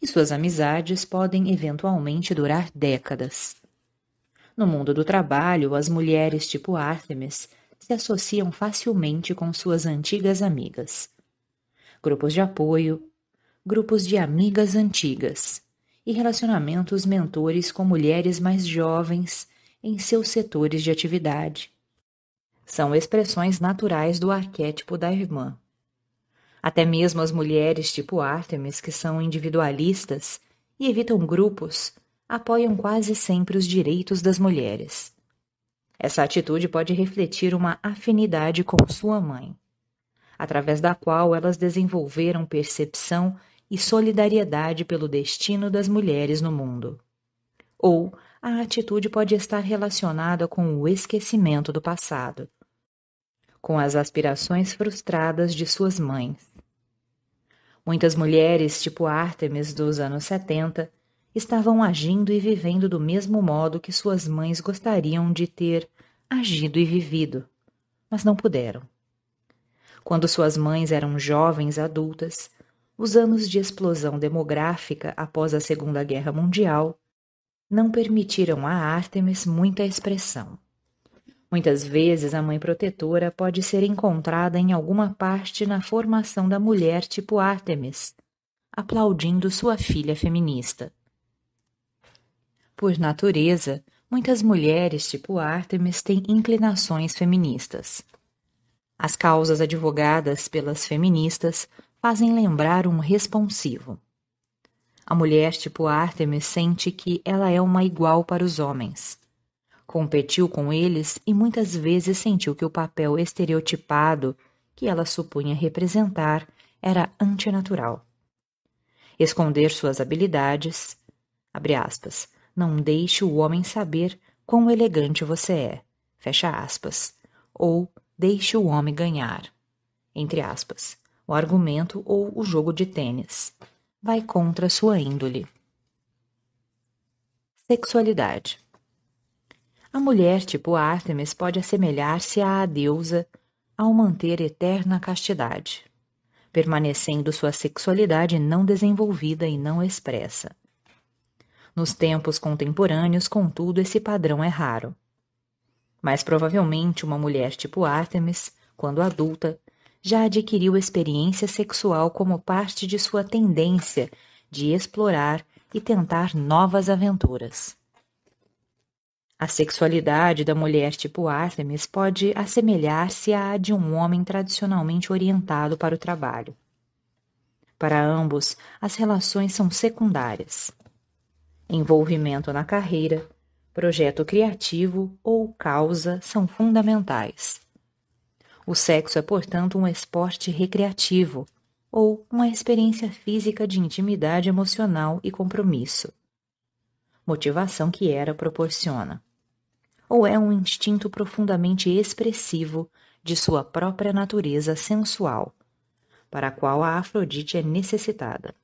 E suas amizades podem eventualmente durar décadas. No mundo do trabalho, as mulheres tipo Artemis se associam facilmente com suas antigas amigas. Grupos de apoio, grupos de amigas antigas e relacionamentos mentores com mulheres mais jovens em seus setores de atividade. São expressões naturais do arquétipo da irmã. Até mesmo as mulheres tipo Artemis, que são individualistas e evitam grupos, apoiam quase sempre os direitos das mulheres. Essa atitude pode refletir uma afinidade com sua mãe, através da qual elas desenvolveram percepção e solidariedade pelo destino das mulheres no mundo. Ou a atitude pode estar relacionada com o esquecimento do passado, com as aspirações frustradas de suas mães. Muitas mulheres, tipo Artemis dos anos 70, estavam agindo e vivendo do mesmo modo que suas mães gostariam de ter agido e vivido, mas não puderam. Quando suas mães eram jovens adultas, os anos de explosão demográfica após a Segunda Guerra Mundial, não permitiram a Ártemis muita expressão. Muitas vezes a mãe protetora pode ser encontrada em alguma parte na formação da mulher tipo Ártemis, aplaudindo sua filha feminista. Por natureza, muitas mulheres tipo Ártemis têm inclinações feministas. As causas advogadas pelas feministas fazem lembrar um responsivo. A mulher tipo Ártemis sente que ela é uma igual para os homens Competiu com eles e muitas vezes sentiu que o papel estereotipado que ela supunha representar era antinatural. Esconder suas habilidades, abre aspas, não deixe o homem saber quão elegante você é, fecha aspas, ou deixe o homem ganhar, entre aspas, o argumento ou o jogo de tênis, vai contra sua índole. Sexualidade a mulher tipo Ártemis pode assemelhar-se à deusa ao manter eterna castidade, permanecendo sua sexualidade não desenvolvida e não expressa. Nos tempos contemporâneos, contudo, esse padrão é raro. Mas provavelmente uma mulher tipo Ártemis, quando adulta, já adquiriu experiência sexual como parte de sua tendência de explorar e tentar novas aventuras. A sexualidade da mulher tipo Artemis pode assemelhar-se à de um homem tradicionalmente orientado para o trabalho. Para ambos, as relações são secundárias. Envolvimento na carreira, projeto criativo ou causa são fundamentais. O sexo é, portanto, um esporte recreativo ou uma experiência física de intimidade emocional e compromisso motivação que Hera proporciona. Ou é um instinto profundamente expressivo de sua própria natureza sensual, para a qual a Afrodite é necessitada.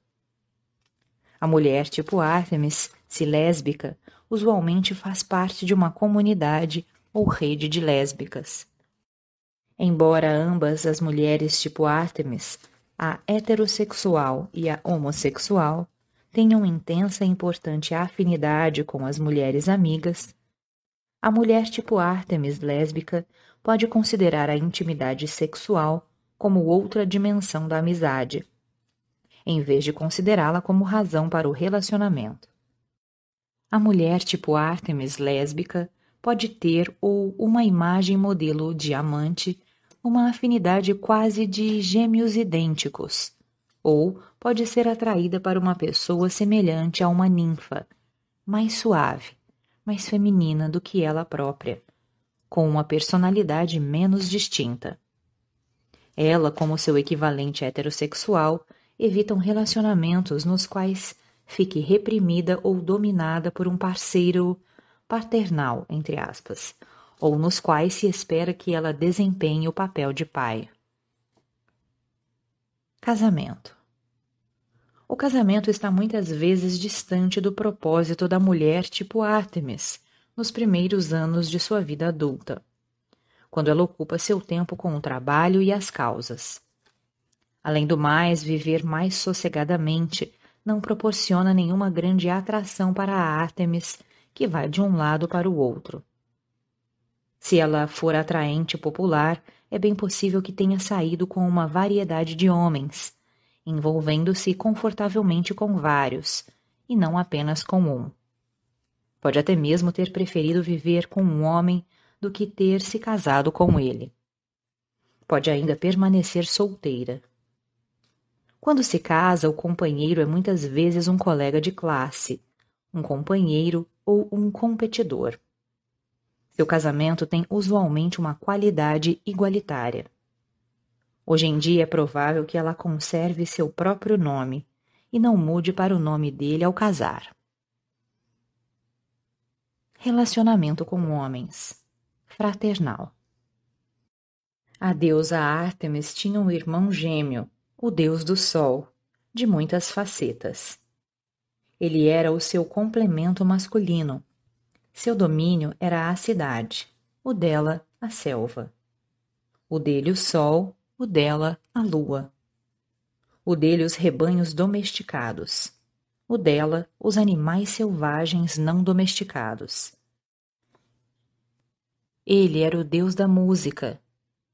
A mulher tipo Artemis, se lésbica, usualmente faz parte de uma comunidade ou rede de lésbicas. Embora ambas as mulheres tipo Artemis, a heterossexual e a homossexual, tenham intensa e importante afinidade com as mulheres amigas, a mulher tipo Artemis lésbica pode considerar a intimidade sexual como outra dimensão da amizade, em vez de considerá-la como razão para o relacionamento. A mulher tipo Artemis lésbica pode ter ou uma imagem modelo de amante, uma afinidade quase de gêmeos idênticos, ou pode ser atraída para uma pessoa semelhante a uma ninfa, mais suave, mais feminina do que ela própria, com uma personalidade menos distinta. Ela, como seu equivalente heterossexual, evitam relacionamentos nos quais fique reprimida ou dominada por um parceiro paternal, entre aspas, ou nos quais se espera que ela desempenhe o papel de pai. Casamento. O casamento está muitas vezes distante do propósito da mulher tipo Artemis, nos primeiros anos de sua vida adulta, quando ela ocupa seu tempo com o trabalho e as causas. Além do mais, viver mais sossegadamente não proporciona nenhuma grande atração para a Artemis, que vai de um lado para o outro. Se ela for atraente e popular, é bem possível que tenha saído com uma variedade de homens, envolvendo-se confortavelmente com vários, e não apenas com um. Pode até mesmo ter preferido viver com um homem do que ter se casado com ele. Pode ainda permanecer solteira. Quando se casa, o companheiro é muitas vezes um colega de classe, um companheiro ou um competidor. Seu casamento tem usualmente uma qualidade igualitária. Hoje em dia é provável que ela conserve seu próprio nome e não mude para o nome dele ao casar. Relacionamento com homens fraternal. A deusa Ártemis tinha um irmão gêmeo, o deus do sol, de muitas facetas. Ele era o seu complemento masculino seu domínio era a cidade, o dela a selva. O dele o sol, o dela a lua. O dele os rebanhos domesticados, o dela, os animais selvagens não domesticados. Ele era o deus da música.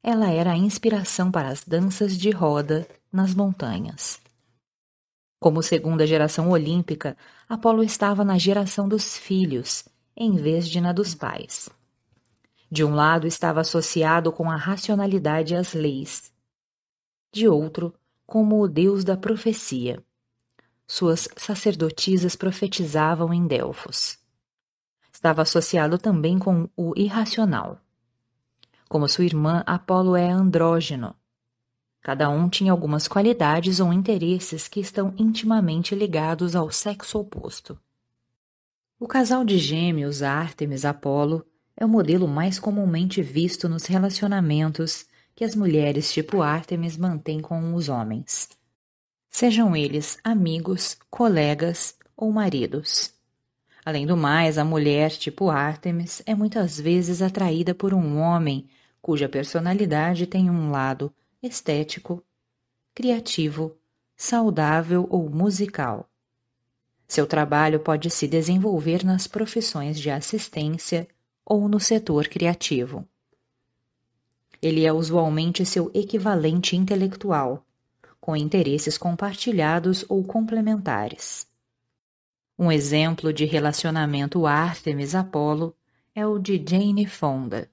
Ela era a inspiração para as danças de roda nas montanhas. Como segunda geração olímpica, Apolo estava na geração dos filhos, em vez de na dos pais. De um lado estava associado com a racionalidade e as leis. De outro, como o deus da profecia. Suas sacerdotisas profetizavam em Delfos. Estava associado também com o irracional. Como sua irmã, Apolo é andrógeno. Cada um tinha algumas qualidades ou interesses que estão intimamente ligados ao sexo oposto. O casal de gêmeos Ártemis-Apolo é o modelo mais comumente visto nos relacionamentos que as mulheres tipo Ártemis mantêm com os homens. Sejam eles amigos, colegas ou maridos. Além do mais, a mulher tipo Ártemis é muitas vezes atraída por um homem cuja personalidade tem um lado estético, criativo, saudável ou musical. Seu trabalho pode se desenvolver nas profissões de assistência ou no setor criativo. Ele é usualmente seu equivalente intelectual, com interesses compartilhados ou complementares. Um exemplo de relacionamento Artemis-Apolo é o de Jane Fonda,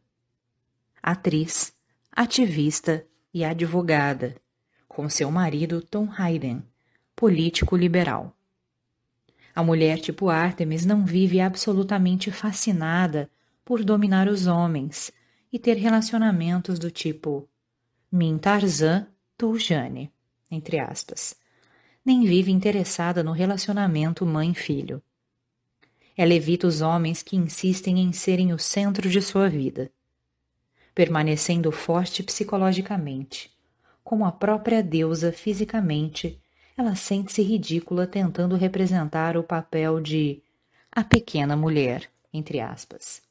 atriz, ativista e advogada, com seu marido Tom Hayden, político liberal. A mulher tipo Artemis não vive absolutamente fascinada por dominar os homens e ter relacionamentos do tipo Min Tarzan, tu Jane, entre aspas. Nem vive interessada no relacionamento mãe-filho. Ela evita os homens que insistem em serem o centro de sua vida. Permanecendo forte psicologicamente, como a própria deusa fisicamente, ela sente-se ridícula tentando representar o papel de a pequena mulher, entre aspas.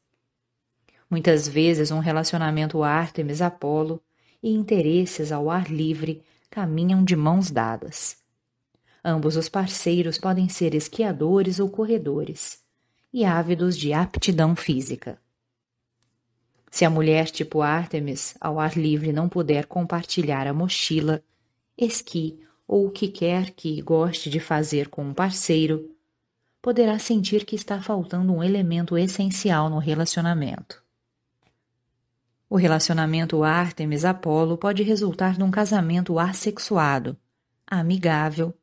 Muitas vezes um relacionamento Artemis-Apolo e interesses ao ar livre caminham de mãos dadas. Ambos os parceiros podem ser esquiadores ou corredores, e ávidos de aptidão física. Se a mulher tipo Artemis ao ar livre não puder compartilhar a mochila, esqui ou o que quer que goste de fazer com um parceiro, poderá sentir que está faltando um elemento essencial no relacionamento. O relacionamento Artemis-Apolo pode resultar num casamento assexuado, amigável,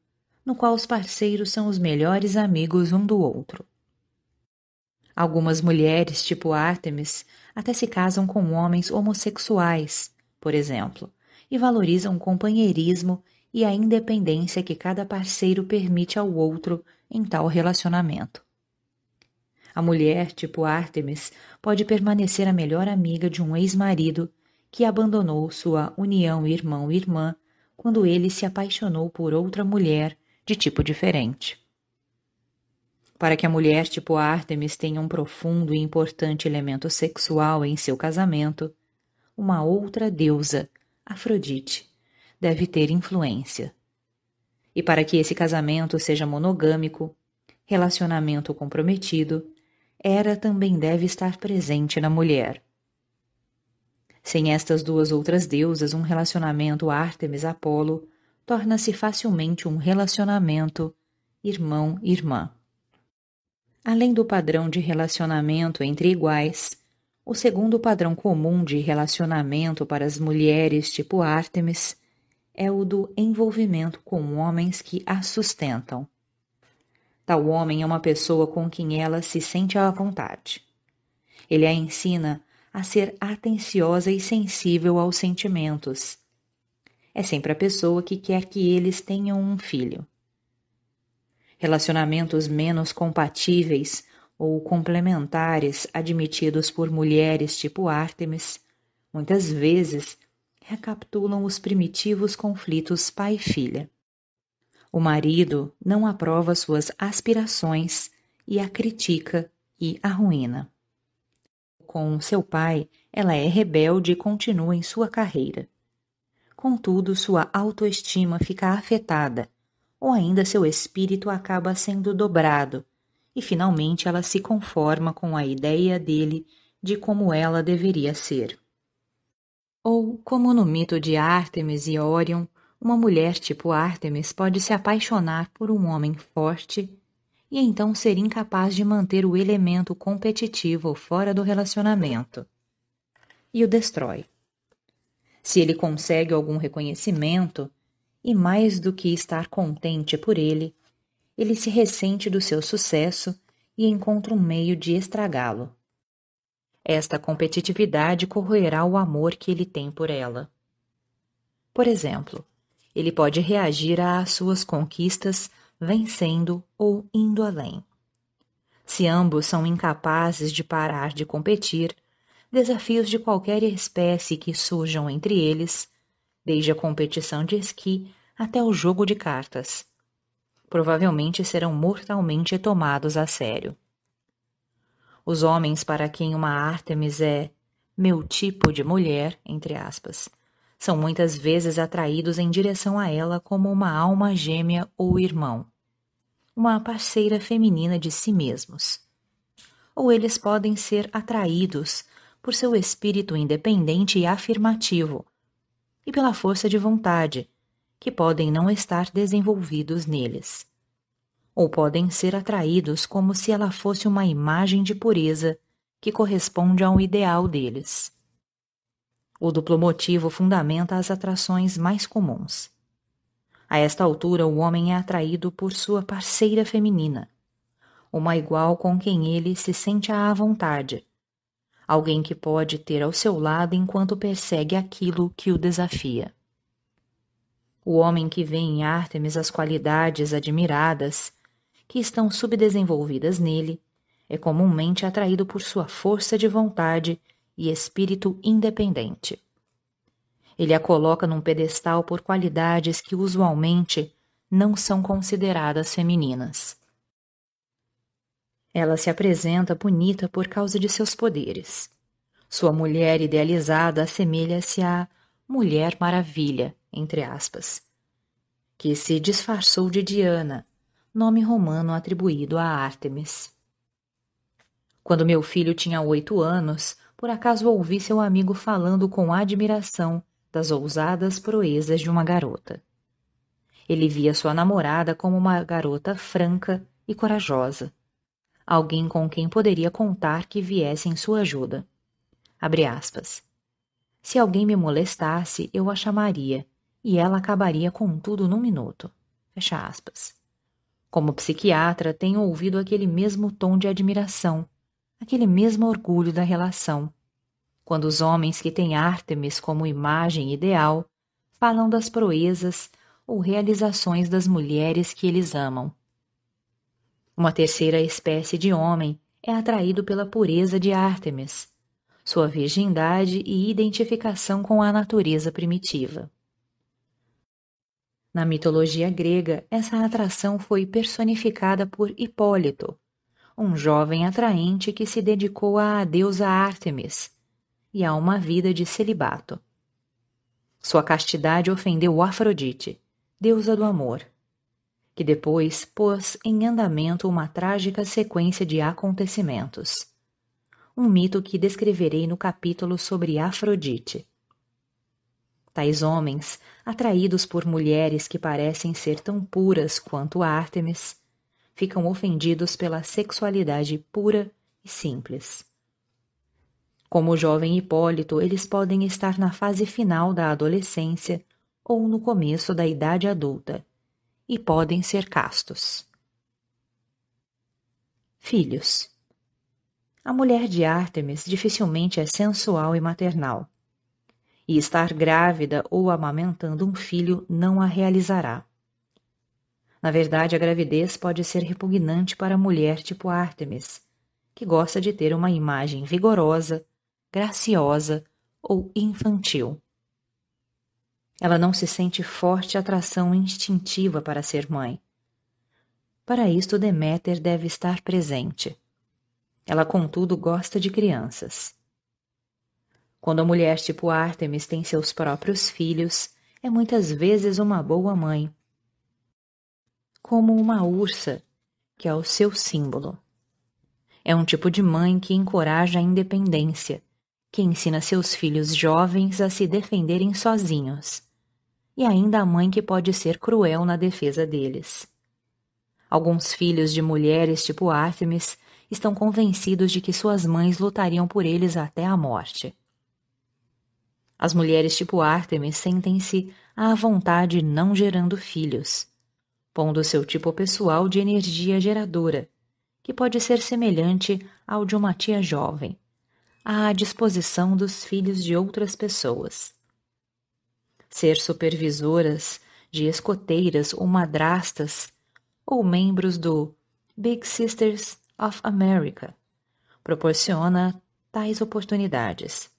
no qual os parceiros são os melhores amigos um do outro. Algumas mulheres, tipo Artemis, até se casam com homens homossexuais, por exemplo, e valorizam o companheirismo e a independência que cada parceiro permite ao outro em tal relacionamento. A mulher, tipo Artemis, pode permanecer a melhor amiga de um ex-marido que abandonou sua união irmão-irmã quando ele se apaixonou por outra mulher de tipo diferente. Para que a mulher tipo Artemis tenha um profundo e importante elemento sexual em seu casamento, uma outra deusa, Afrodite, deve ter influência. E para que esse casamento seja monogâmico, relacionamento comprometido, Hera também deve estar presente na mulher. Sem estas duas outras deusas, um relacionamento Ártemis-Apolo torna-se facilmente um relacionamento irmão-irmã. Além do padrão de relacionamento entre iguais, o segundo padrão comum de relacionamento para as mulheres tipo Ártemis é o do envolvimento com homens que a sustentam. Tal homem é uma pessoa com quem ela se sente à vontade. Ele a ensina a ser atenciosa e sensível aos sentimentos. É sempre a pessoa que quer que eles tenham um filho. Relacionamentos menos compatíveis ou complementares admitidos por mulheres tipo Artemis, muitas vezes recapitulam os primitivos conflitos pai-filha. O marido não aprova suas aspirações e a critica e arruína. Com seu pai, ela é rebelde e continua em sua carreira. Contudo, sua autoestima fica afetada, ou ainda seu espírito acaba sendo dobrado e finalmente ela se conforma com a ideia dele de como ela deveria ser. Ou, como no mito de Ártemis e Órion, uma mulher tipo Ártemis pode se apaixonar por um homem forte e então ser incapaz de manter o elemento competitivo fora do relacionamento e o destrói. Se ele consegue algum reconhecimento, e mais do que estar contente por ele, ele se ressente do seu sucesso e encontra um meio de estragá-lo. Esta competitividade corroerá o amor que ele tem por ela. Por exemplo, ele pode reagir às suas conquistas vencendo ou indo além. Se ambos são incapazes de parar de competir, desafios de qualquer espécie que surjam entre eles, desde a competição de esqui até o jogo de cartas, provavelmente serão mortalmente tomados a sério. Os homens para quem uma Ártemis é meu tipo de mulher, entre aspas, são muitas vezes atraídos em direção a ela como uma alma gêmea ou irmão, uma parceira feminina de si mesmos. Ou eles podem ser atraídos por seu espírito independente e afirmativo, e pela força de vontade, que podem não estar desenvolvidos neles. Ou podem ser atraídos como se ela fosse uma imagem de pureza que corresponde a um ideal deles. O duplo motivo fundamenta as atrações mais comuns. A esta altura, o homem é atraído por sua parceira feminina, uma igual com quem ele se sente à vontade, alguém que pode ter ao seu lado enquanto persegue aquilo que o desafia. O homem que vê em Ártemis as qualidades admiradas que estão subdesenvolvidas nele é comumente atraído por sua força de vontade e espírito independente. Ele a coloca num pedestal por qualidades que usualmente não são consideradas femininas. Ela se apresenta bonita por causa de seus poderes. Sua mulher idealizada assemelha-se à Mulher Maravilha, entre aspas, que se disfarçou de Diana, nome romano atribuído a Ártemis. Quando meu filho tinha oito anos, por acaso ouvi seu amigo falando com admiração das ousadas proezas de uma garota. Ele via sua namorada como uma garota franca e corajosa, alguém com quem poderia contar que viesse em sua ajuda. Se alguém me molestasse, eu a chamaria, e ela acabaria com tudo num minuto. Como psiquiatra, tenho ouvido aquele mesmo tom de admiração aquele mesmo orgulho da relação, quando os homens que têm Ártemis como imagem ideal falam das proezas ou realizações das mulheres que eles amam. Uma terceira espécie de homem é atraído pela pureza de Ártemis, sua virgindade e identificação com a natureza primitiva. Na mitologia grega, essa atração foi personificada por Hipólito, um jovem atraente que se dedicou à deusa Ártemis e a uma vida de celibato. Sua castidade ofendeu Afrodite, deusa do amor, que depois pôs em andamento uma trágica sequência de acontecimentos. Um mito que descreverei no capítulo sobre Afrodite. Tais homens, atraídos por mulheres que parecem ser tão puras quanto Ártemis, ficam ofendidos pela sexualidade pura e simples. Como o jovem Hipólito, eles podem estar na fase final da adolescência ou no começo da idade adulta e podem ser castos. Filhos. A mulher de Ártemis dificilmente é sensual e maternal. E estar grávida ou amamentando um filho não a realizará. Na verdade, a gravidez pode ser repugnante para a mulher tipo Ártemis, que gosta de ter uma imagem vigorosa, graciosa ou infantil. Ela não se sente forte atração instintiva para ser mãe. Para isto, Deméter deve estar presente. Ela, contudo, gosta de crianças. Quando a mulher tipo Ártemis tem seus próprios filhos, é muitas vezes uma boa mãe como uma ursa, que é o seu símbolo. É um tipo de mãe que encoraja a independência, que ensina seus filhos jovens a se defenderem sozinhos, e ainda a mãe que pode ser cruel na defesa deles. Alguns filhos de mulheres tipo Artemis estão convencidos de que suas mães lutariam por eles até a morte. As mulheres tipo Artemis sentem-se à vontade não gerando filhos, pondo seu tipo pessoal de energia geradora, que pode ser semelhante ao de uma tia jovem, à disposição dos filhos de outras pessoas. Ser supervisoras de escoteiras ou madrastas ou membros do Big Sisters of America proporciona tais oportunidades.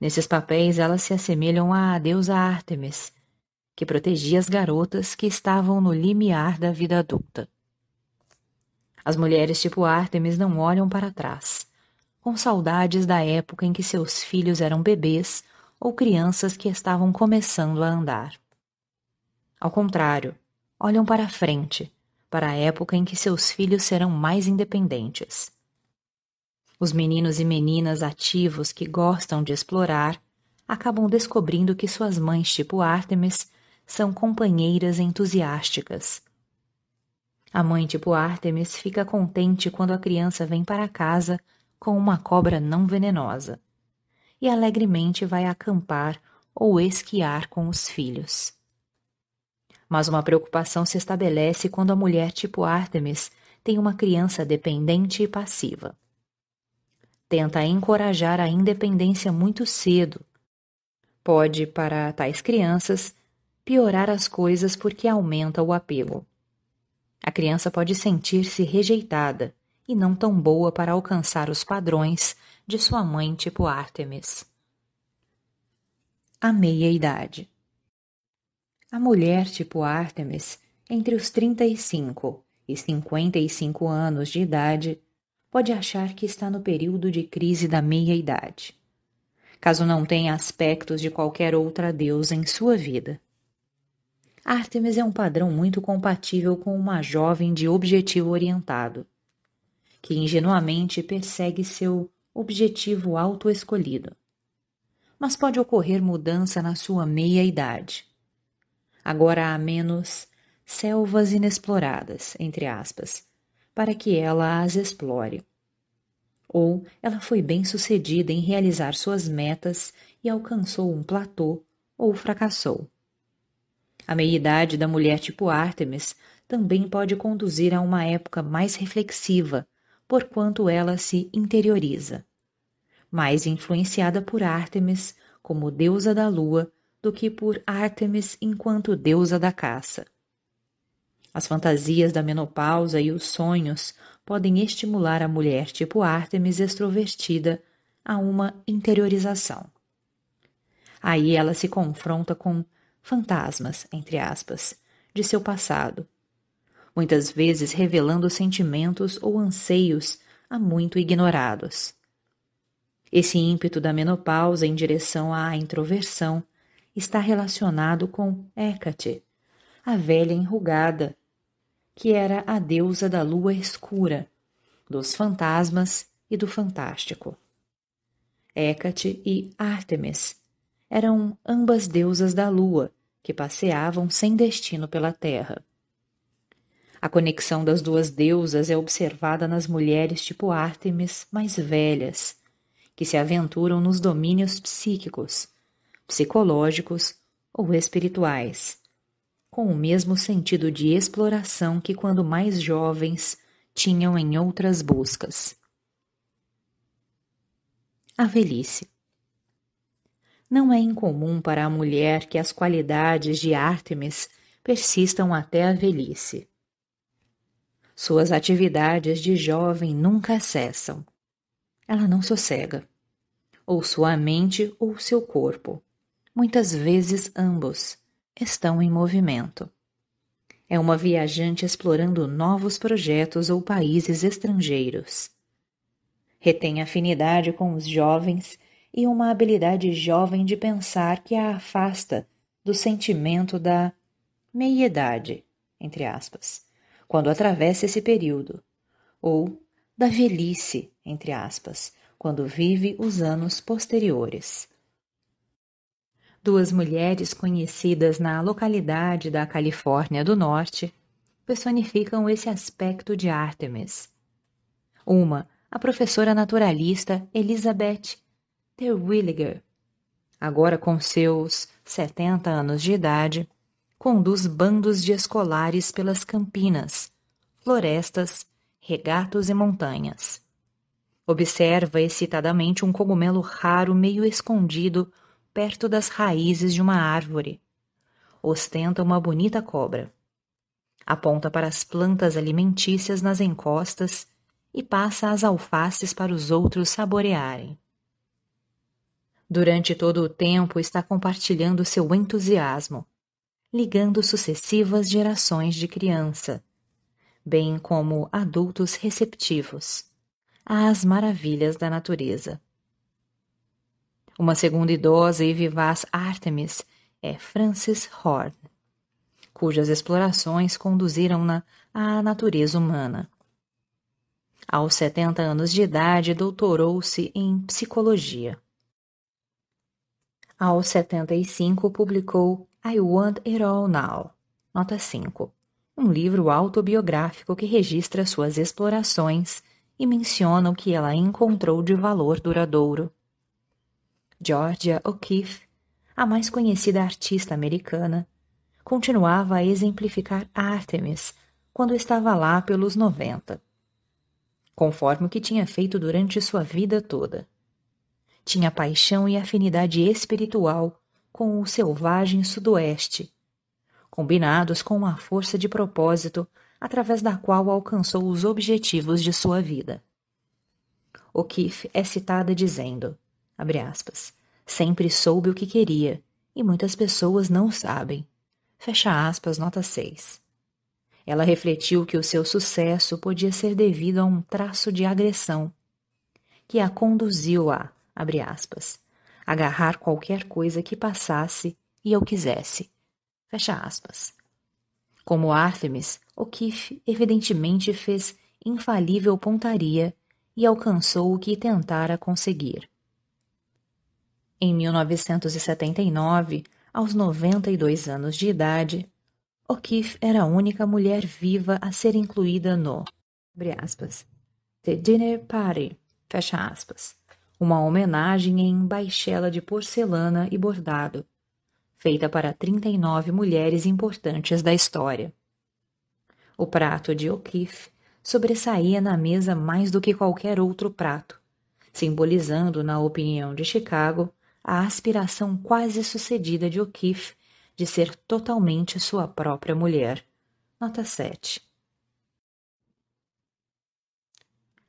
Nesses papéis, elas se assemelham à deusa Artemis, que protegia as garotas que estavam no limiar da vida adulta. As mulheres tipo Artemis não olham para trás, com saudades da época em que seus filhos eram bebês ou crianças que estavam começando a andar. Ao contrário, olham para frente, para a época em que seus filhos serão mais independentes. Os meninos e meninas ativos que gostam de explorar acabam descobrindo que suas mães, tipo Artemis, são companheiras entusiásticas. A mãe, tipo Artemis, fica contente quando a criança vem para casa com uma cobra não venenosa e alegremente vai acampar ou esquiar com os filhos. Mas uma preocupação se estabelece quando a mulher tipo Artemis tem uma criança dependente e passiva. Tenta encorajar a independência muito cedo. Pode, para tais crianças, piorar as coisas porque aumenta o apego. A criança pode sentir-se rejeitada e não tão boa para alcançar os padrões de sua mãe tipo Artemis. A meia-idade. A mulher tipo Artemis, entre os 35 e 55 anos de idade, pode achar que está no período de crise da meia-idade, caso não tenha aspectos de qualquer outra deusa em sua vida. Artemis é um padrão muito compatível com uma jovem de objetivo orientado, que ingenuamente persegue seu objetivo auto-escolhido. Mas pode ocorrer mudança na sua meia-idade Agora há menos selvas inexploradas, entre aspas, para que ela as explore. Ou ela foi bem sucedida em realizar suas metas e alcançou um platô ou fracassou. A meia-idade da mulher tipo Artemis também pode conduzir a uma época mais reflexiva, porquanto ela se interioriza. Mais influenciada por Artemis como deusa da lua do que por Ártemis enquanto deusa da caça. As fantasias da menopausa e os sonhos podem estimular a mulher tipo Ártemis extrovertida a uma interiorização. Aí ela se confronta com fantasmas, entre aspas, de seu passado, muitas vezes revelando sentimentos ou anseios há muito ignorados. Esse ímpeto da menopausa em direção à introversão está relacionado com Hécate, a velha enrugada, que era a deusa da lua escura, dos fantasmas e do fantástico. Hécate e Ártemis eram ambas deusas da lua que passeavam sem destino pela terra. A conexão das duas deusas é observada nas mulheres tipo Ártemis mais velhas, que se aventuram nos domínios psíquicos psicológicos ou espirituais, com o mesmo sentido de exploração que quando mais jovens tinham em outras buscas. A velhice. Não é incomum para a mulher que as qualidades de Ártemis persistam até a velhice. Suas atividades de jovem nunca cessam. Ela não sossega. Ou sua mente ou seu corpo muitas vezes ambos, estão em movimento. É uma viajante explorando novos projetos ou países estrangeiros. Retém afinidade com os jovens e uma habilidade jovem de pensar que a afasta do sentimento da meia-idade entre aspas, quando atravessa esse período, ou da velhice, entre aspas, quando vive os anos posteriores. Duas mulheres conhecidas na localidade da Califórnia do Norte personificam esse aspecto de Artemis. Uma, a professora naturalista Elizabeth Terwilliger, agora com seus 70 anos de idade, conduz bandos de escolares pelas campinas, florestas, regatos e montanhas. Observa excitadamente um cogumelo raro meio escondido perto das raízes de uma árvore. Ostenta uma bonita cobra. Aponta para as plantas alimentícias nas encostas e passa as alfaces para os outros saborearem. Durante todo o tempo está compartilhando seu entusiasmo, ligando sucessivas gerações de criança, bem como adultos receptivos às maravilhas da natureza. Uma segunda idosa e vivaz Artemis é Frances Horn, cujas explorações conduziram-na à natureza humana. Aos 70 anos de idade, doutorou-se em psicologia. Aos 75, publicou I Want It All Now, nota 5, um livro autobiográfico que registra suas explorações e menciona o que ela encontrou de valor duradouro. Georgia O'Keeffe, a mais conhecida artista americana, continuava a exemplificar Artemis quando estava lá pelos 90, conforme o que tinha feito durante sua vida toda. Tinha paixão e afinidade espiritual com o selvagem sudoeste, combinados com uma força de propósito através da qual alcançou os objetivos de sua vida. O'Keeffe é citada dizendo, aspas, sempre soube o que queria, e muitas pessoas não sabem. Fecha aspas, nota 6. Ela refletiu que o seu sucesso podia ser devido a um traço de agressão, que a conduziu a, abre aspas, agarrar qualquer coisa que passasse e eu quisesse. Fecha aspas. Como Artemis, O'Keeffe evidentemente fez infalível pontaria e alcançou o que tentara conseguir. Em 1979, aos 92 anos de idade, O'Keeffe era a única mulher viva a ser incluída no aspas, The Dinner Party, aspas, uma homenagem em baixela de porcelana e bordado, feita para 39 mulheres importantes da história. O prato de O'Keeffe sobressaía na mesa mais do que qualquer outro prato, simbolizando, na opinião de Chicago, a aspiração quase sucedida de O'Keeffe de ser totalmente sua própria mulher. Nota 7.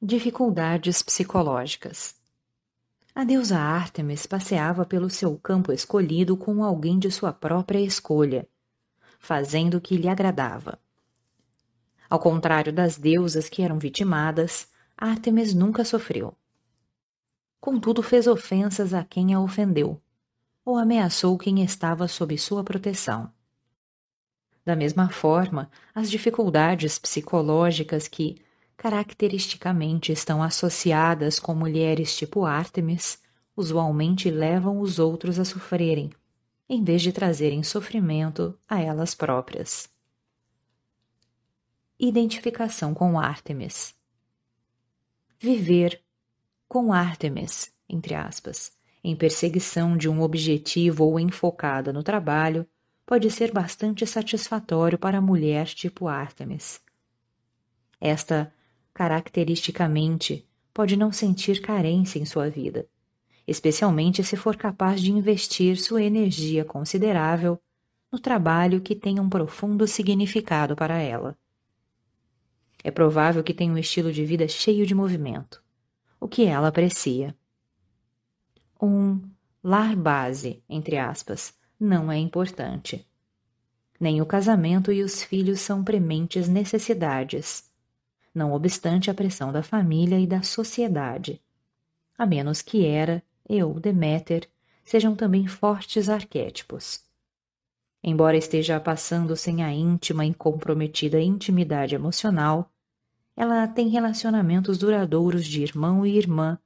Dificuldades psicológicas. A deusa Ártemis passeava pelo seu campo escolhido com alguém de sua própria escolha, fazendo o que lhe agradava. Ao contrário das deusas que eram vitimadas, Ártemis nunca sofreu. Contudo, fez ofensas a quem a ofendeu, ou ameaçou quem estava sob sua proteção. Da mesma forma, as dificuldades psicológicas que, caracteristicamente estão associadas com mulheres tipo Ártemis, usualmente levam os outros a sofrerem, em vez de trazerem sofrimento a elas próprias. Identificação com Ártemis Viver com Ártemis, entre aspas, em perseguição de um objetivo ou enfocada no trabalho, pode ser bastante satisfatório para a mulher tipo Ártemis. Esta caracteristicamente, pode não sentir carência em sua vida, especialmente se for capaz de investir sua energia considerável no trabalho que tem um profundo significado para ela. É provável que tenha um estilo de vida cheio de movimento, o que ela aprecia. Um lar base, entre aspas, não é importante. Nem o casamento e os filhos são prementes necessidades não obstante a pressão da família e da sociedade. A menos que Hera, eu, Deméter, sejam também fortes arquétipos. Embora esteja passando sem a íntima e comprometida intimidade emocional, ela tem relacionamentos duradouros de irmão e irmã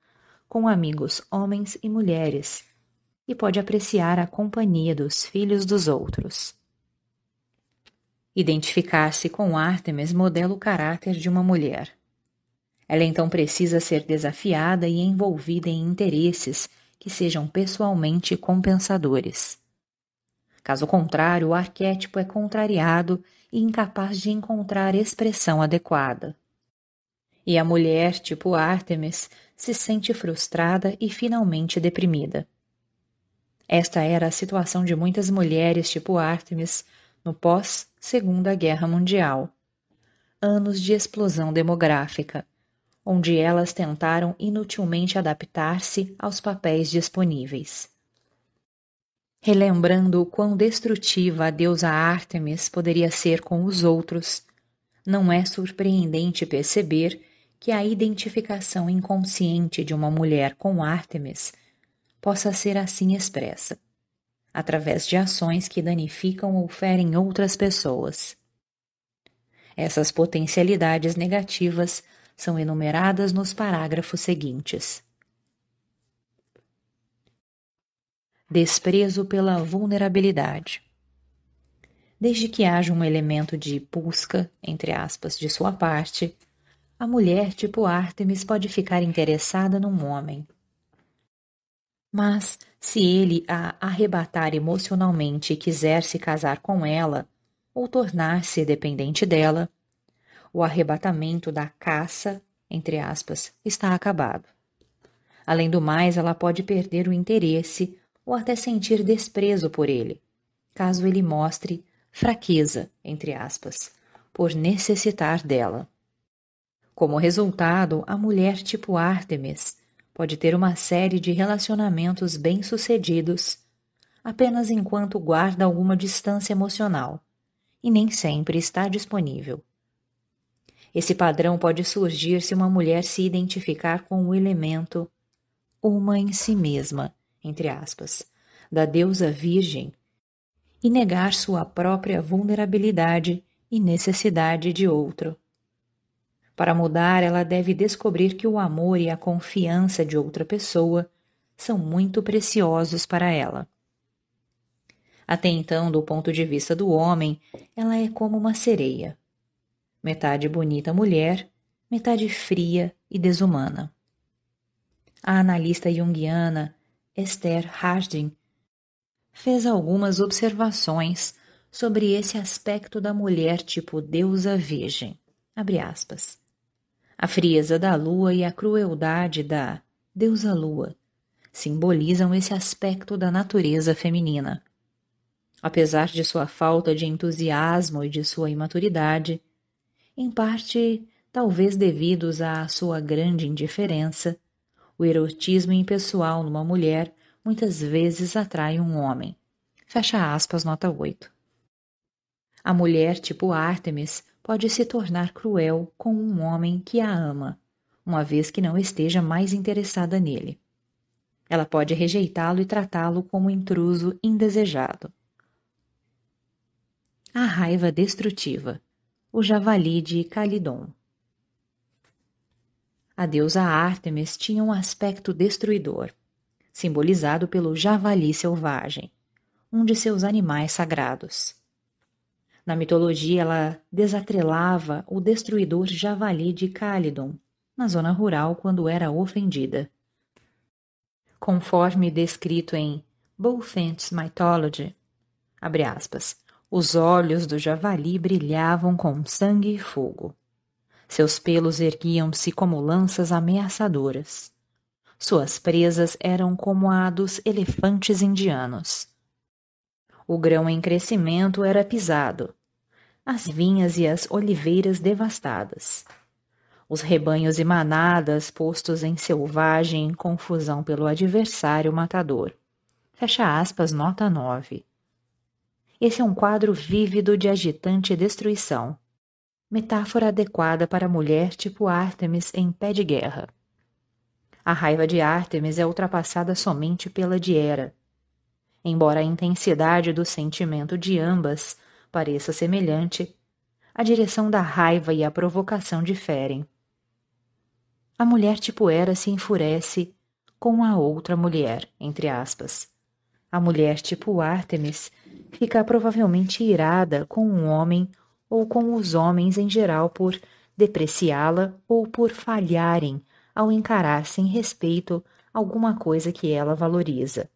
com amigos homens e mulheres e pode apreciar a companhia dos filhos dos outros. Identificar-se com Artemis modela o caráter de uma mulher. Ela então precisa ser desafiada e envolvida em interesses que sejam pessoalmente compensadores. Caso contrário, o arquétipo é contrariado e incapaz de encontrar expressão adequada. E a mulher, tipo Artemis, se sente frustrada e finalmente deprimida. Esta era a situação de muitas mulheres tipo Artemis no pós-Segunda Guerra Mundial. Anos de explosão demográfica, onde elas tentaram inutilmente adaptar-se aos papéis disponíveis. Relembrando o quão destrutiva a deusa Ártemis poderia ser com os outros, não é surpreendente perceber que a identificação inconsciente de uma mulher com Ártemis possa ser assim expressa, através de ações que danificam ou ferem outras pessoas. Essas potencialidades negativas são enumeradas nos parágrafos seguintes. Desprezo pela vulnerabilidade. Desde que haja um elemento de busca, entre aspas, de sua parte, a mulher tipo Artemis pode ficar interessada num homem. Mas, se ele a arrebatar emocionalmente e quiser se casar com ela, ou tornar-se dependente dela, o arrebatamento da caça, entre aspas, está acabado. Além do mais, ela pode perder o interesse ou até sentir desprezo por ele, caso ele mostre fraqueza, entre aspas, por necessitar dela. Como resultado, a mulher tipo Artemis pode ter uma série de relacionamentos bem-sucedidos apenas enquanto guarda alguma distância emocional e nem sempre está disponível. Esse padrão pode surgir se uma mulher se identificar com o elemento uma em si mesma, entre aspas, da deusa virgem e negar sua própria vulnerabilidade e necessidade de outro. Para mudar, ela deve descobrir que o amor e a confiança de outra pessoa são muito preciosos para ela. Até então, do ponto de vista do homem, ela é como uma sereia metade bonita mulher, metade fria e desumana. A analista junguiana Esther Harding fez algumas observações sobre esse aspecto da mulher tipo deusa virgem. A frieza da lua e a crueldade da deusa lua simbolizam esse aspecto da natureza feminina. Apesar de sua falta de entusiasmo e de sua imaturidade, em parte talvez devidos à sua grande indiferença, o erotismo impessoal numa mulher muitas vezes atrai um homem. Fecha aspas, nota 8. A mulher tipo Artemis pode se tornar cruel com um homem que a ama, uma vez que não esteja mais interessada nele. Ela pode rejeitá-lo e tratá-lo como intruso indesejado. A raiva destrutiva o javali de Calidon. A deusa Ártemis tinha um aspecto destruidor, simbolizado pelo javali selvagem, um de seus animais sagrados. Na mitologia, ela desatrelava o destruidor javali de Calidon, na zona rural, quando era ofendida. Conforme descrito em Bulfinch's Mythology, aspas, os olhos do javali brilhavam com sangue e fogo. Seus pelos erguiam-se como lanças ameaçadoras. Suas presas eram como a dos elefantes indianos. O grão em crescimento era pisado, as vinhas e as oliveiras devastadas. Os rebanhos e manadas postos em selvagem confusão pelo adversário matador. Fecha aspas, nota 9. Esse é um quadro vívido de agitante destruição. Metáfora adequada para mulher tipo Ártemis em pé de guerra. A raiva de Ártemis é ultrapassada somente pela de Hera. Embora a intensidade do sentimento de ambas pareça semelhante, a direção da raiva e a provocação diferem. A mulher tipo Hera se enfurece com a outra mulher, entre aspas. A mulher tipo Artemis fica provavelmente irada com um homem ou com os homens em geral por depreciá-la ou por falharem ao encarar sem respeito alguma coisa que ela valoriza.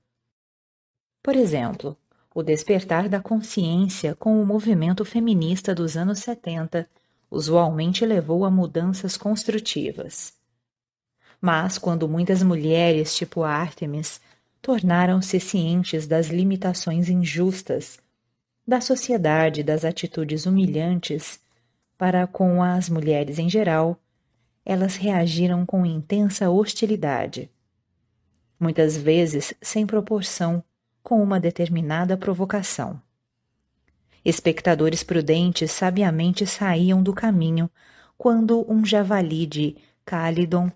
Por exemplo, o despertar da consciência com o movimento feminista dos anos 70 usualmente levou a mudanças construtivas. Mas quando muitas mulheres, tipo Artemis, tornaram-se cientes das limitações injustas da sociedade das atitudes humilhantes para com as mulheres em geral, elas reagiram com intensa hostilidade, muitas vezes sem proporção com uma determinada provocação. Espectadores prudentes sabiamente saíam do caminho quando um javali de Cálidon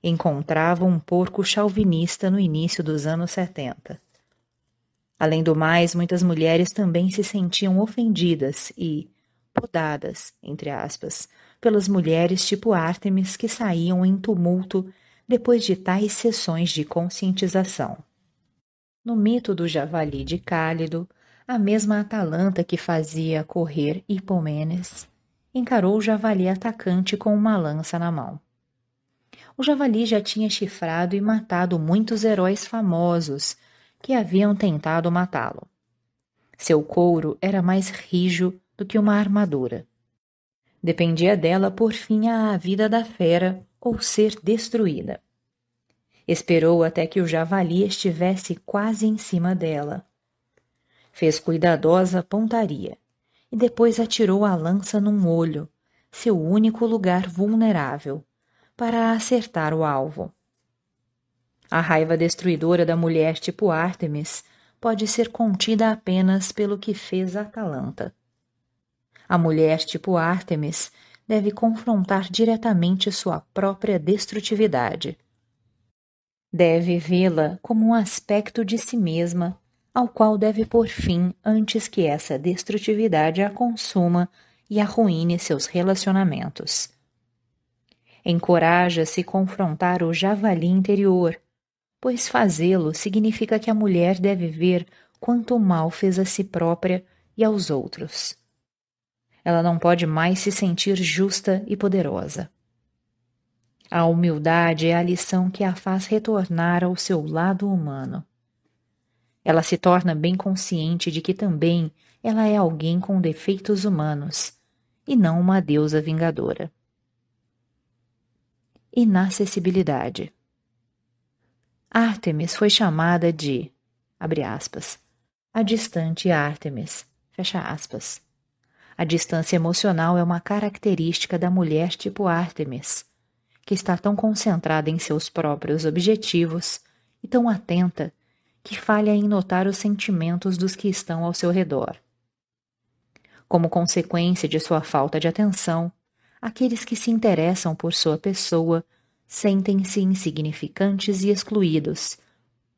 encontrava um porco chauvinista no início dos anos 70. Além do mais, muitas mulheres também se sentiam ofendidas e podadas, entre aspas, pelas mulheres tipo Artemis que saíam em tumulto depois de tais sessões de conscientização. No mito do javali de Cálido, a mesma Atalanta que fazia correr Hipomenes encarou o javali atacante com uma lança na mão. O javali já tinha chifrado e matado muitos heróis famosos que haviam tentado matá-lo. Seu couro era mais rijo do que uma armadura. Dependia dela por fim a vida da fera ou ser destruída. Esperou até que o javali estivesse quase em cima dela. Fez cuidadosa pontaria e depois atirou a lança num olho, seu único lugar vulnerável, para acertar o alvo. A raiva destruidora da mulher tipo Artemis pode ser contida apenas pelo que fez Atalanta. A mulher tipo Artemis deve confrontar diretamente sua própria destrutividade Deve vê-la como um aspecto de si mesma, ao qual deve pôr fim antes que essa destrutividade a consuma e arruine seus relacionamentos. Encoraja-se confrontar o javali interior, pois fazê-lo significa que a mulher deve ver quanto mal fez a si própria e aos outros. Ela não pode mais se sentir justa e poderosa. A humildade é a lição que a faz retornar ao seu lado humano. Ela se torna bem consciente de que também ela é alguém com defeitos humanos e não uma deusa vingadora. Inacessibilidade. Ártemis foi chamada de, abre aspas, a distante Ártemis, fecha aspas. A distância emocional é uma característica da mulher tipo Ártemis que está tão concentrada em seus próprios objetivos e tão atenta que falha em notar os sentimentos dos que estão ao seu redor. Como consequência de sua falta de atenção, aqueles que se interessam por sua pessoa sentem-se insignificantes e excluídos,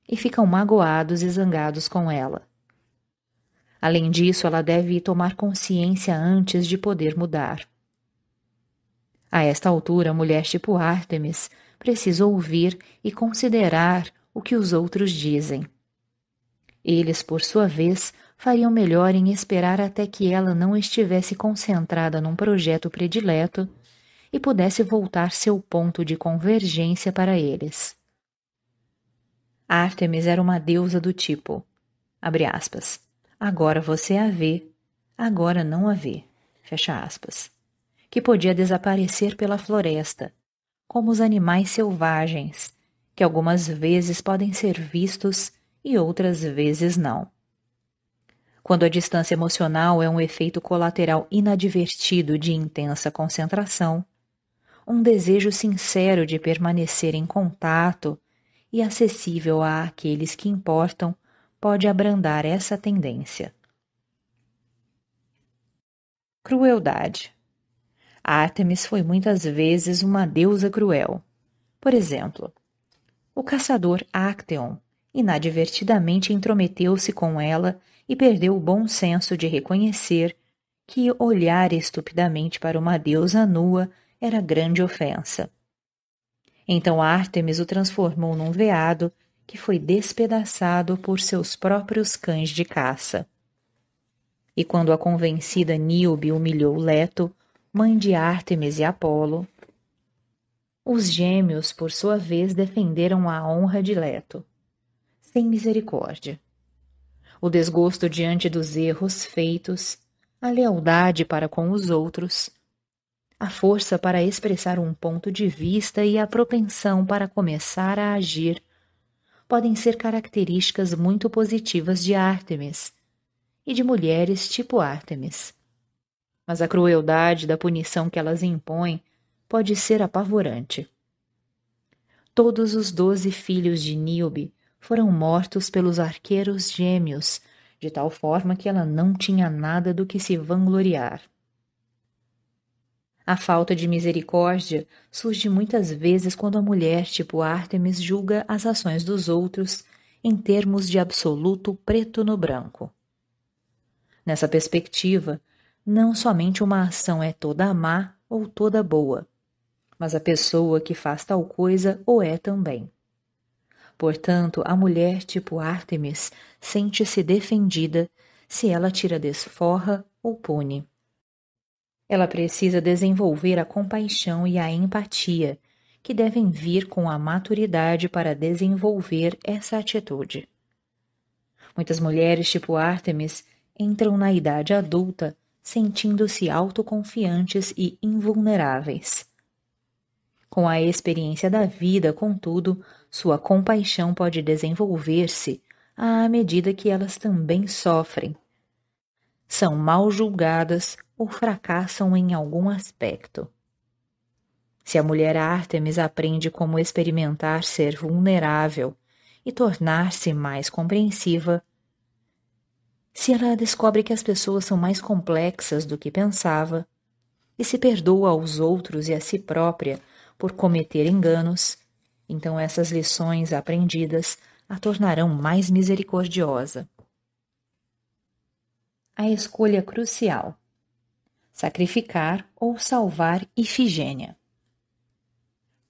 e ficam magoados e zangados com ela. Além disso, ela deve tomar consciência antes de poder mudar. A esta altura, a mulher tipo Ártemis precisa ouvir e considerar o que os outros dizem. Eles, por sua vez, fariam melhor em esperar até que ela não estivesse concentrada num projeto predileto e pudesse voltar seu ponto de convergência para eles. Ártemis era uma deusa do tipo, abre aspas, agora você a vê, agora não a vê, fecha aspas que podia desaparecer pela floresta, como os animais selvagens, que algumas vezes podem ser vistos e outras vezes não. Quando a distância emocional é um efeito colateral inadvertido de intensa concentração, um desejo sincero de permanecer em contato e acessível a aqueles que importam pode abrandar essa tendência. Crueldade Ártemis foi muitas vezes uma deusa cruel. Por exemplo, o caçador Acteon, inadvertidamente intrometeu-se com ela e perdeu o bom senso de reconhecer que olhar estupidamente para uma deusa nua era grande ofensa. Então Ártemis o transformou num veado que foi despedaçado por seus próprios cães de caça. E quando a convencida Níobe humilhou Leto, mãe de Ártemis e Apolo, os gêmeos, por sua vez, defenderam a honra de Leto, sem misericórdia. O desgosto diante dos erros feitos, a lealdade para com os outros, a força para expressar um ponto de vista e a propensão para começar a agir podem ser características muito positivas de Ártemis e de mulheres tipo Ártemis. Mas a crueldade da punição que elas impõem pode ser apavorante. Todos os doze filhos de Níobe foram mortos pelos arqueiros gêmeos, de tal forma que ela não tinha nada do que se vangloriar. A falta de misericórdia surge muitas vezes quando a mulher, tipo Ártemis, julga as ações dos outros em termos de absoluto preto no branco. Nessa perspectiva, não somente uma ação é toda má ou toda boa, mas a pessoa que faz tal coisa o é também. Portanto, a mulher tipo Ártemis sente-se defendida se ela tira desforra ou pune. Ela precisa desenvolver a compaixão e a empatia, que devem vir com a maturidade para desenvolver essa atitude. Muitas mulheres tipo Ártemis entram na idade adulta sentindo-se autoconfiantes e invulneráveis. Com a experiência da vida, contudo, sua compaixão pode desenvolver-se à medida que elas também sofrem. São mal julgadas ou fracassam em algum aspecto. Se a mulher Ártemis aprende como experimentar ser vulnerável e tornar-se mais compreensiva, se ela descobre que as pessoas são mais complexas do que pensava, e se perdoa aos outros e a si própria por cometer enganos, então essas lições aprendidas a tornarão mais misericordiosa. A escolha crucial sacrificar ou salvar Ifigênia.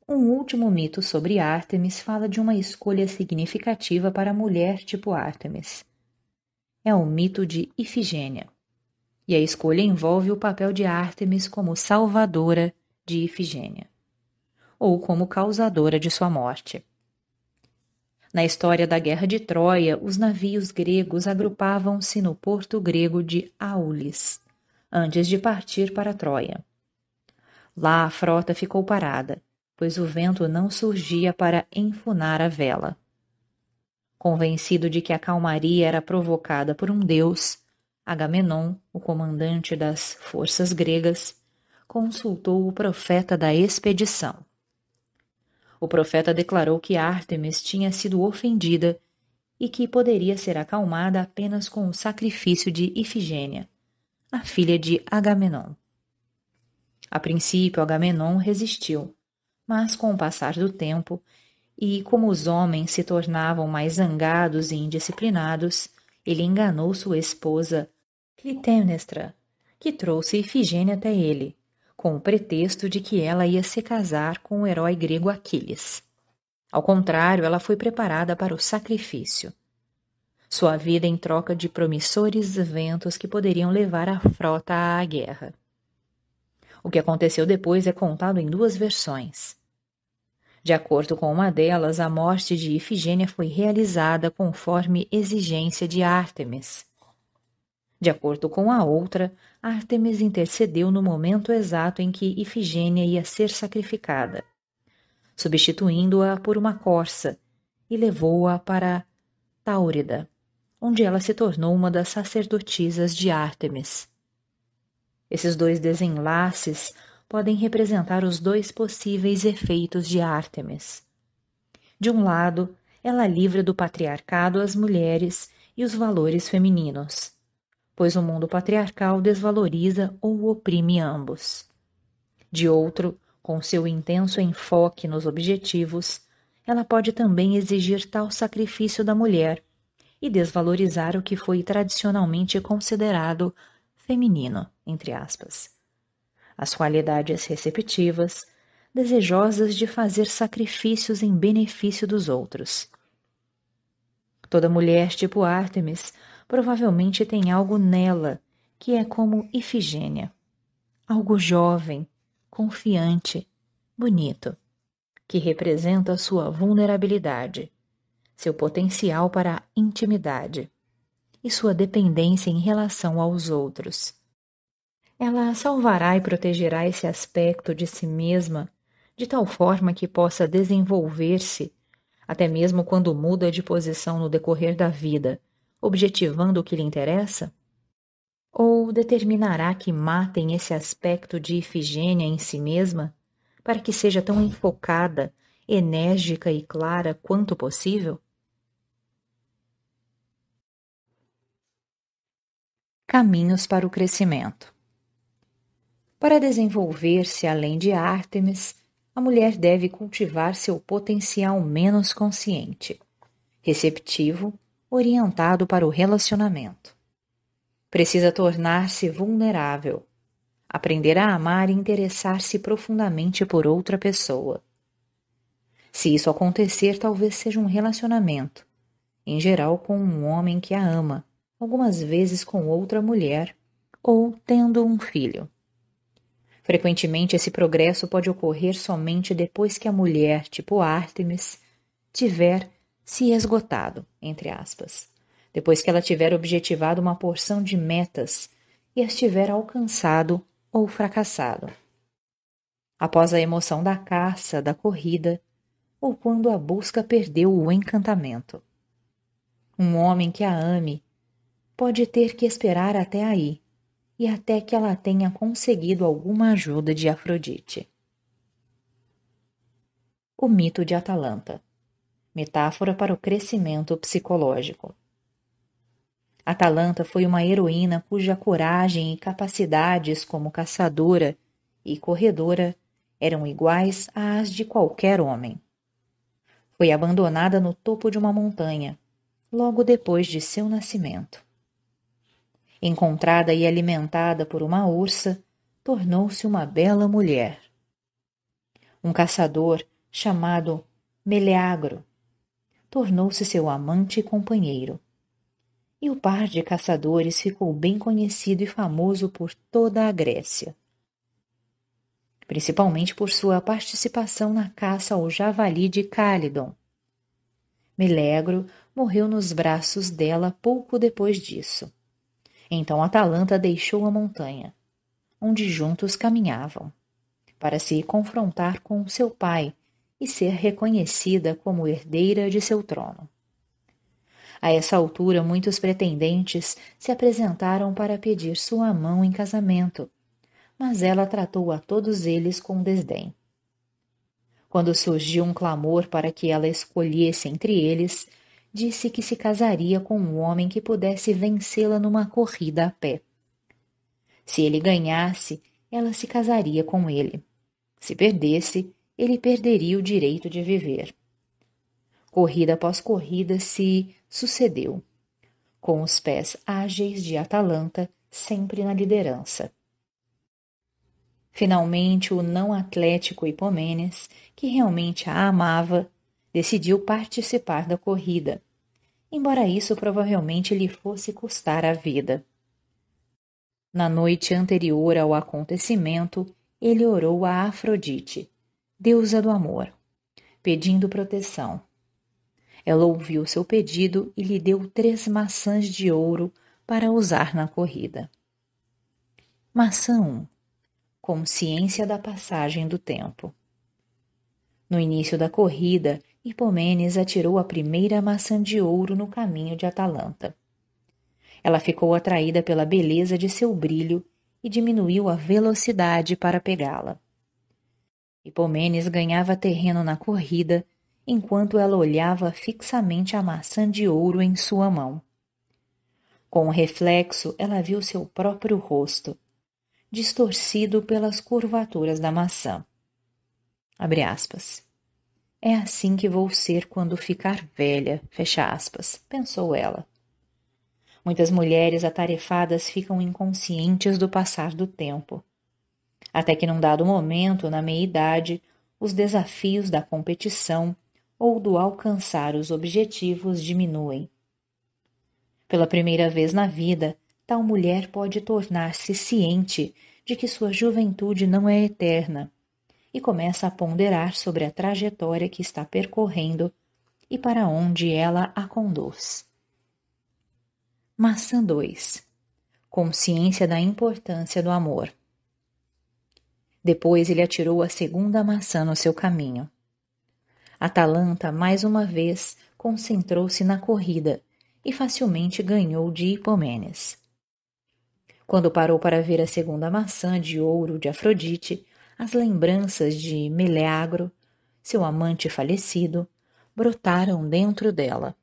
Um último mito sobre Ártemis fala de uma escolha significativa para a mulher tipo Ártemis. É o mito de Ifigênia. E a escolha envolve o papel de Ártemis como salvadora de Ifigênia, ou como causadora de sua morte. Na história da Guerra de Troia, os navios gregos agrupavam-se no porto grego de Aulis, antes de partir para Troia. Lá a frota ficou parada, pois o vento não surgia para enfunar a vela. Convencido de que a calmaria era provocada por um deus, Agamenon, o comandante das forças gregas, consultou o profeta da expedição. O profeta declarou que Ártemis tinha sido ofendida e que poderia ser acalmada apenas com o sacrifício de Ifigênia, a filha de Agamenon. A princípio, Agamenon resistiu, mas com o passar do tempo, e como os homens se tornavam mais zangados e indisciplinados, ele enganou sua esposa Clitemnestra, que trouxe Ifigênia até ele, com o pretexto de que ela ia se casar com o herói grego Aquiles. Ao contrário, ela foi preparada para o sacrifício sua vida em troca de promissores eventos que poderiam levar a frota à guerra. O que aconteceu depois é contado em duas versões. De acordo com uma delas, a morte de Ifigênia foi realizada conforme exigência de Ártemis. De acordo com a outra, Ártemis intercedeu no momento exato em que Ifigênia ia ser sacrificada, substituindo-a por uma corça, e levou-a para Táurida, onde ela se tornou uma das sacerdotisas de Ártemis. Esses dois desenlaces podem representar os dois possíveis efeitos de Ártemis. De um lado, ela livra do patriarcado as mulheres e os valores femininos, pois o mundo patriarcal desvaloriza ou oprime ambos. De outro, com seu intenso enfoque nos objetivos, ela pode também exigir tal sacrifício da mulher e desvalorizar o que foi tradicionalmente considerado feminino, entre aspas. As qualidades receptivas, desejosas de fazer sacrifícios em benefício dos outros. Toda mulher tipo Ártemis provavelmente tem algo nela que é como Ifigênia, algo jovem, confiante, bonito, que representa sua vulnerabilidade, seu potencial para a intimidade e sua dependência em relação aos outros. Ela salvará e protegerá esse aspecto de si mesma de tal forma que possa desenvolver-se, até mesmo quando muda de posição no decorrer da vida, objetivando o que lhe interessa? Ou determinará que matem esse aspecto de Ifigênia em si mesma, para que seja tão enfocada, enérgica e clara quanto possível? Caminhos para o crescimento. Para desenvolver-se além de Ártemis, a mulher deve cultivar seu potencial menos consciente, receptivo, orientado para o relacionamento. Precisa tornar-se vulnerável, aprender a amar e interessar-se profundamente por outra pessoa. Se isso acontecer, talvez seja um relacionamento, em geral com um homem que a ama, algumas vezes com outra mulher, ou tendo um filho. Frequentemente, esse progresso pode ocorrer somente depois que a mulher, tipo Artemis, tiver se esgotado, entre aspas depois que ela tiver objetivado uma porção de metas e as tiver alcançado ou fracassado. Após a emoção da caça, da corrida, ou quando a busca perdeu o encantamento. Um homem que a ame pode ter que esperar até aí e até que ela tenha conseguido alguma ajuda de Afrodite. O mito de Atalanta metáfora para o crescimento psicológico. Atalanta foi uma heroína cuja coragem e capacidades como caçadora e corredora eram iguais às de qualquer homem. Foi abandonada no topo de uma montanha, logo depois de seu nascimento. Encontrada e alimentada por uma ursa, tornou-se uma bela mulher. Um caçador chamado Meleagro tornou-se seu amante e companheiro e o par de caçadores ficou bem conhecido e famoso por toda a Grécia. Principalmente por sua participação na caça ao javali de Cálidon. Melegro morreu nos braços dela pouco depois disso. Então Atalanta deixou a montanha, onde juntos caminhavam, para se confrontar com seu pai e ser reconhecida como herdeira de seu trono. A essa altura, muitos pretendentes se apresentaram para pedir sua mão em casamento, mas ela tratou a todos eles com desdém. Quando surgiu um clamor para que ela escolhesse entre eles, disse que se casaria com um homem que pudesse vencê-la numa corrida a pé. Se ele ganhasse, ela se casaria com ele. Se perdesse, ele perderia o direito de viver. Corrida após corrida se sucedeu, com os pés ágeis de Atalanta sempre na liderança. Finalmente, o não atlético Hipomenes, que realmente a amava, decidiu participar da corrida, embora isso provavelmente lhe fosse custar a vida. Na noite anterior ao acontecimento, ele orou a Afrodite, deusa do amor, pedindo proteção. Ela ouviu seu pedido e lhe deu três maçãs de ouro para usar na corrida. Maçã 1 Consciência da passagem do tempo. No início da corrida, Hipomenes atirou a primeira maçã de ouro no caminho de Atalanta. Ela ficou atraída pela beleza de seu brilho e diminuiu a velocidade para pegá-la. Hipomenes ganhava terreno na corrida enquanto ela olhava fixamente a maçã de ouro em sua mão. Com o reflexo, ela viu seu próprio rosto, distorcido pelas curvaturas da maçã. É assim que vou ser quando ficar velha, fecha aspas, pensou ela. Muitas mulheres atarefadas ficam inconscientes do passar do tempo. Até que num dado momento, na meia-idade, os desafios da competição ou do alcançar os objetivos diminuem. Pela primeira vez na vida, tal mulher pode tornar-se ciente de que sua juventude não é eterna e começa a ponderar sobre a trajetória que está percorrendo e para onde ela a conduz. Maçã 2 Consciência da importância do amor. Depois ele atirou a segunda maçã no seu caminho. Atalanta, mais uma vez, concentrou-se na corrida e facilmente ganhou de Hipomenes. Quando parou para ver a segunda maçã de ouro de Afrodite, as lembranças de Meleagro, seu amante falecido, brotaram dentro dela.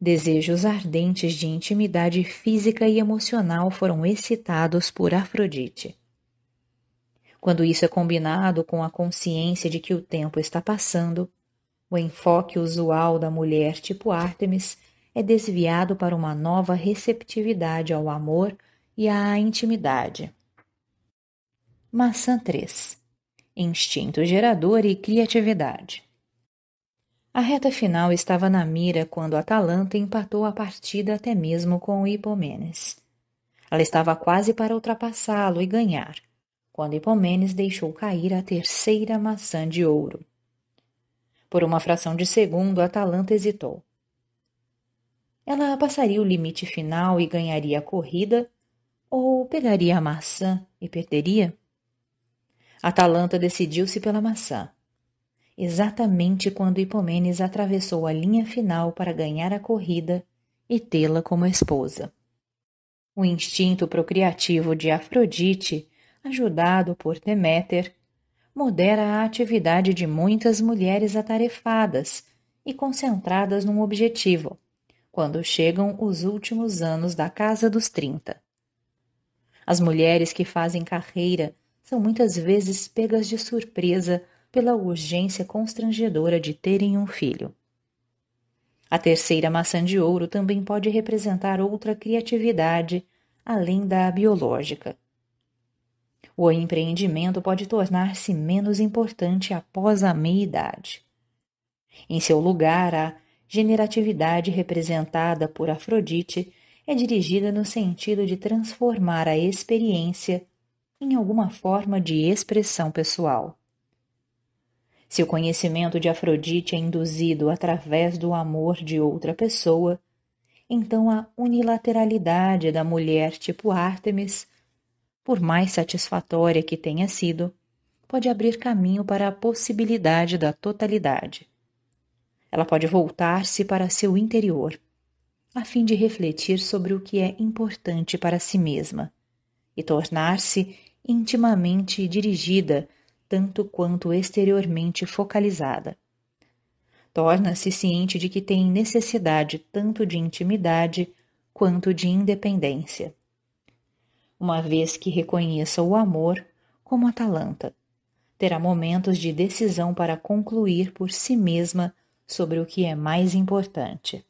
Desejos ardentes de intimidade física e emocional foram excitados por Afrodite. Quando isso é combinado com a consciência de que o tempo está passando, o enfoque usual da mulher tipo Ártemis é desviado para uma nova receptividade ao amor e à intimidade. Maçã 3 Instinto gerador e criatividade. A reta final estava na mira quando Atalanta empatou a partida até mesmo com Hipomenes. Ela estava quase para ultrapassá-lo e ganhar, quando Hipomenes deixou cair a terceira maçã de ouro. Por uma fração de segundo, Atalanta hesitou. Ela passaria o limite final e ganharia a corrida, ou pegaria a maçã e perderia? Atalanta decidiu-se pela maçã exatamente quando Hipomenes atravessou a linha final para ganhar a corrida e tê-la como esposa. O instinto procriativo de Afrodite, ajudado por Deméter, modera a atividade de muitas mulheres atarefadas e concentradas num objetivo, quando chegam os últimos anos da casa dos trinta. As mulheres que fazem carreira são muitas vezes pegas de surpresa pela urgência constrangedora de terem um filho. A terceira maçã de ouro também pode representar outra criatividade além da biológica. O empreendimento pode tornar-se menos importante após a meia-idade. Em seu lugar, a generatividade representada por Afrodite é dirigida no sentido de transformar a experiência em alguma forma de expressão pessoal. Se o conhecimento de Afrodite é induzido através do amor de outra pessoa, então a unilateralidade da mulher tipo Ártemis, por mais satisfatória que tenha sido, pode abrir caminho para a possibilidade da totalidade. Ela pode voltar-se para seu interior, a fim de refletir sobre o que é importante para si mesma e tornar-se intimamente dirigida tanto quanto exteriormente focalizada. Torna-se ciente de que tem necessidade tanto de intimidade quanto de independência. Uma vez que reconheça o amor como Atalanta, terá momentos de decisão para concluir por si mesma sobre o que é mais importante.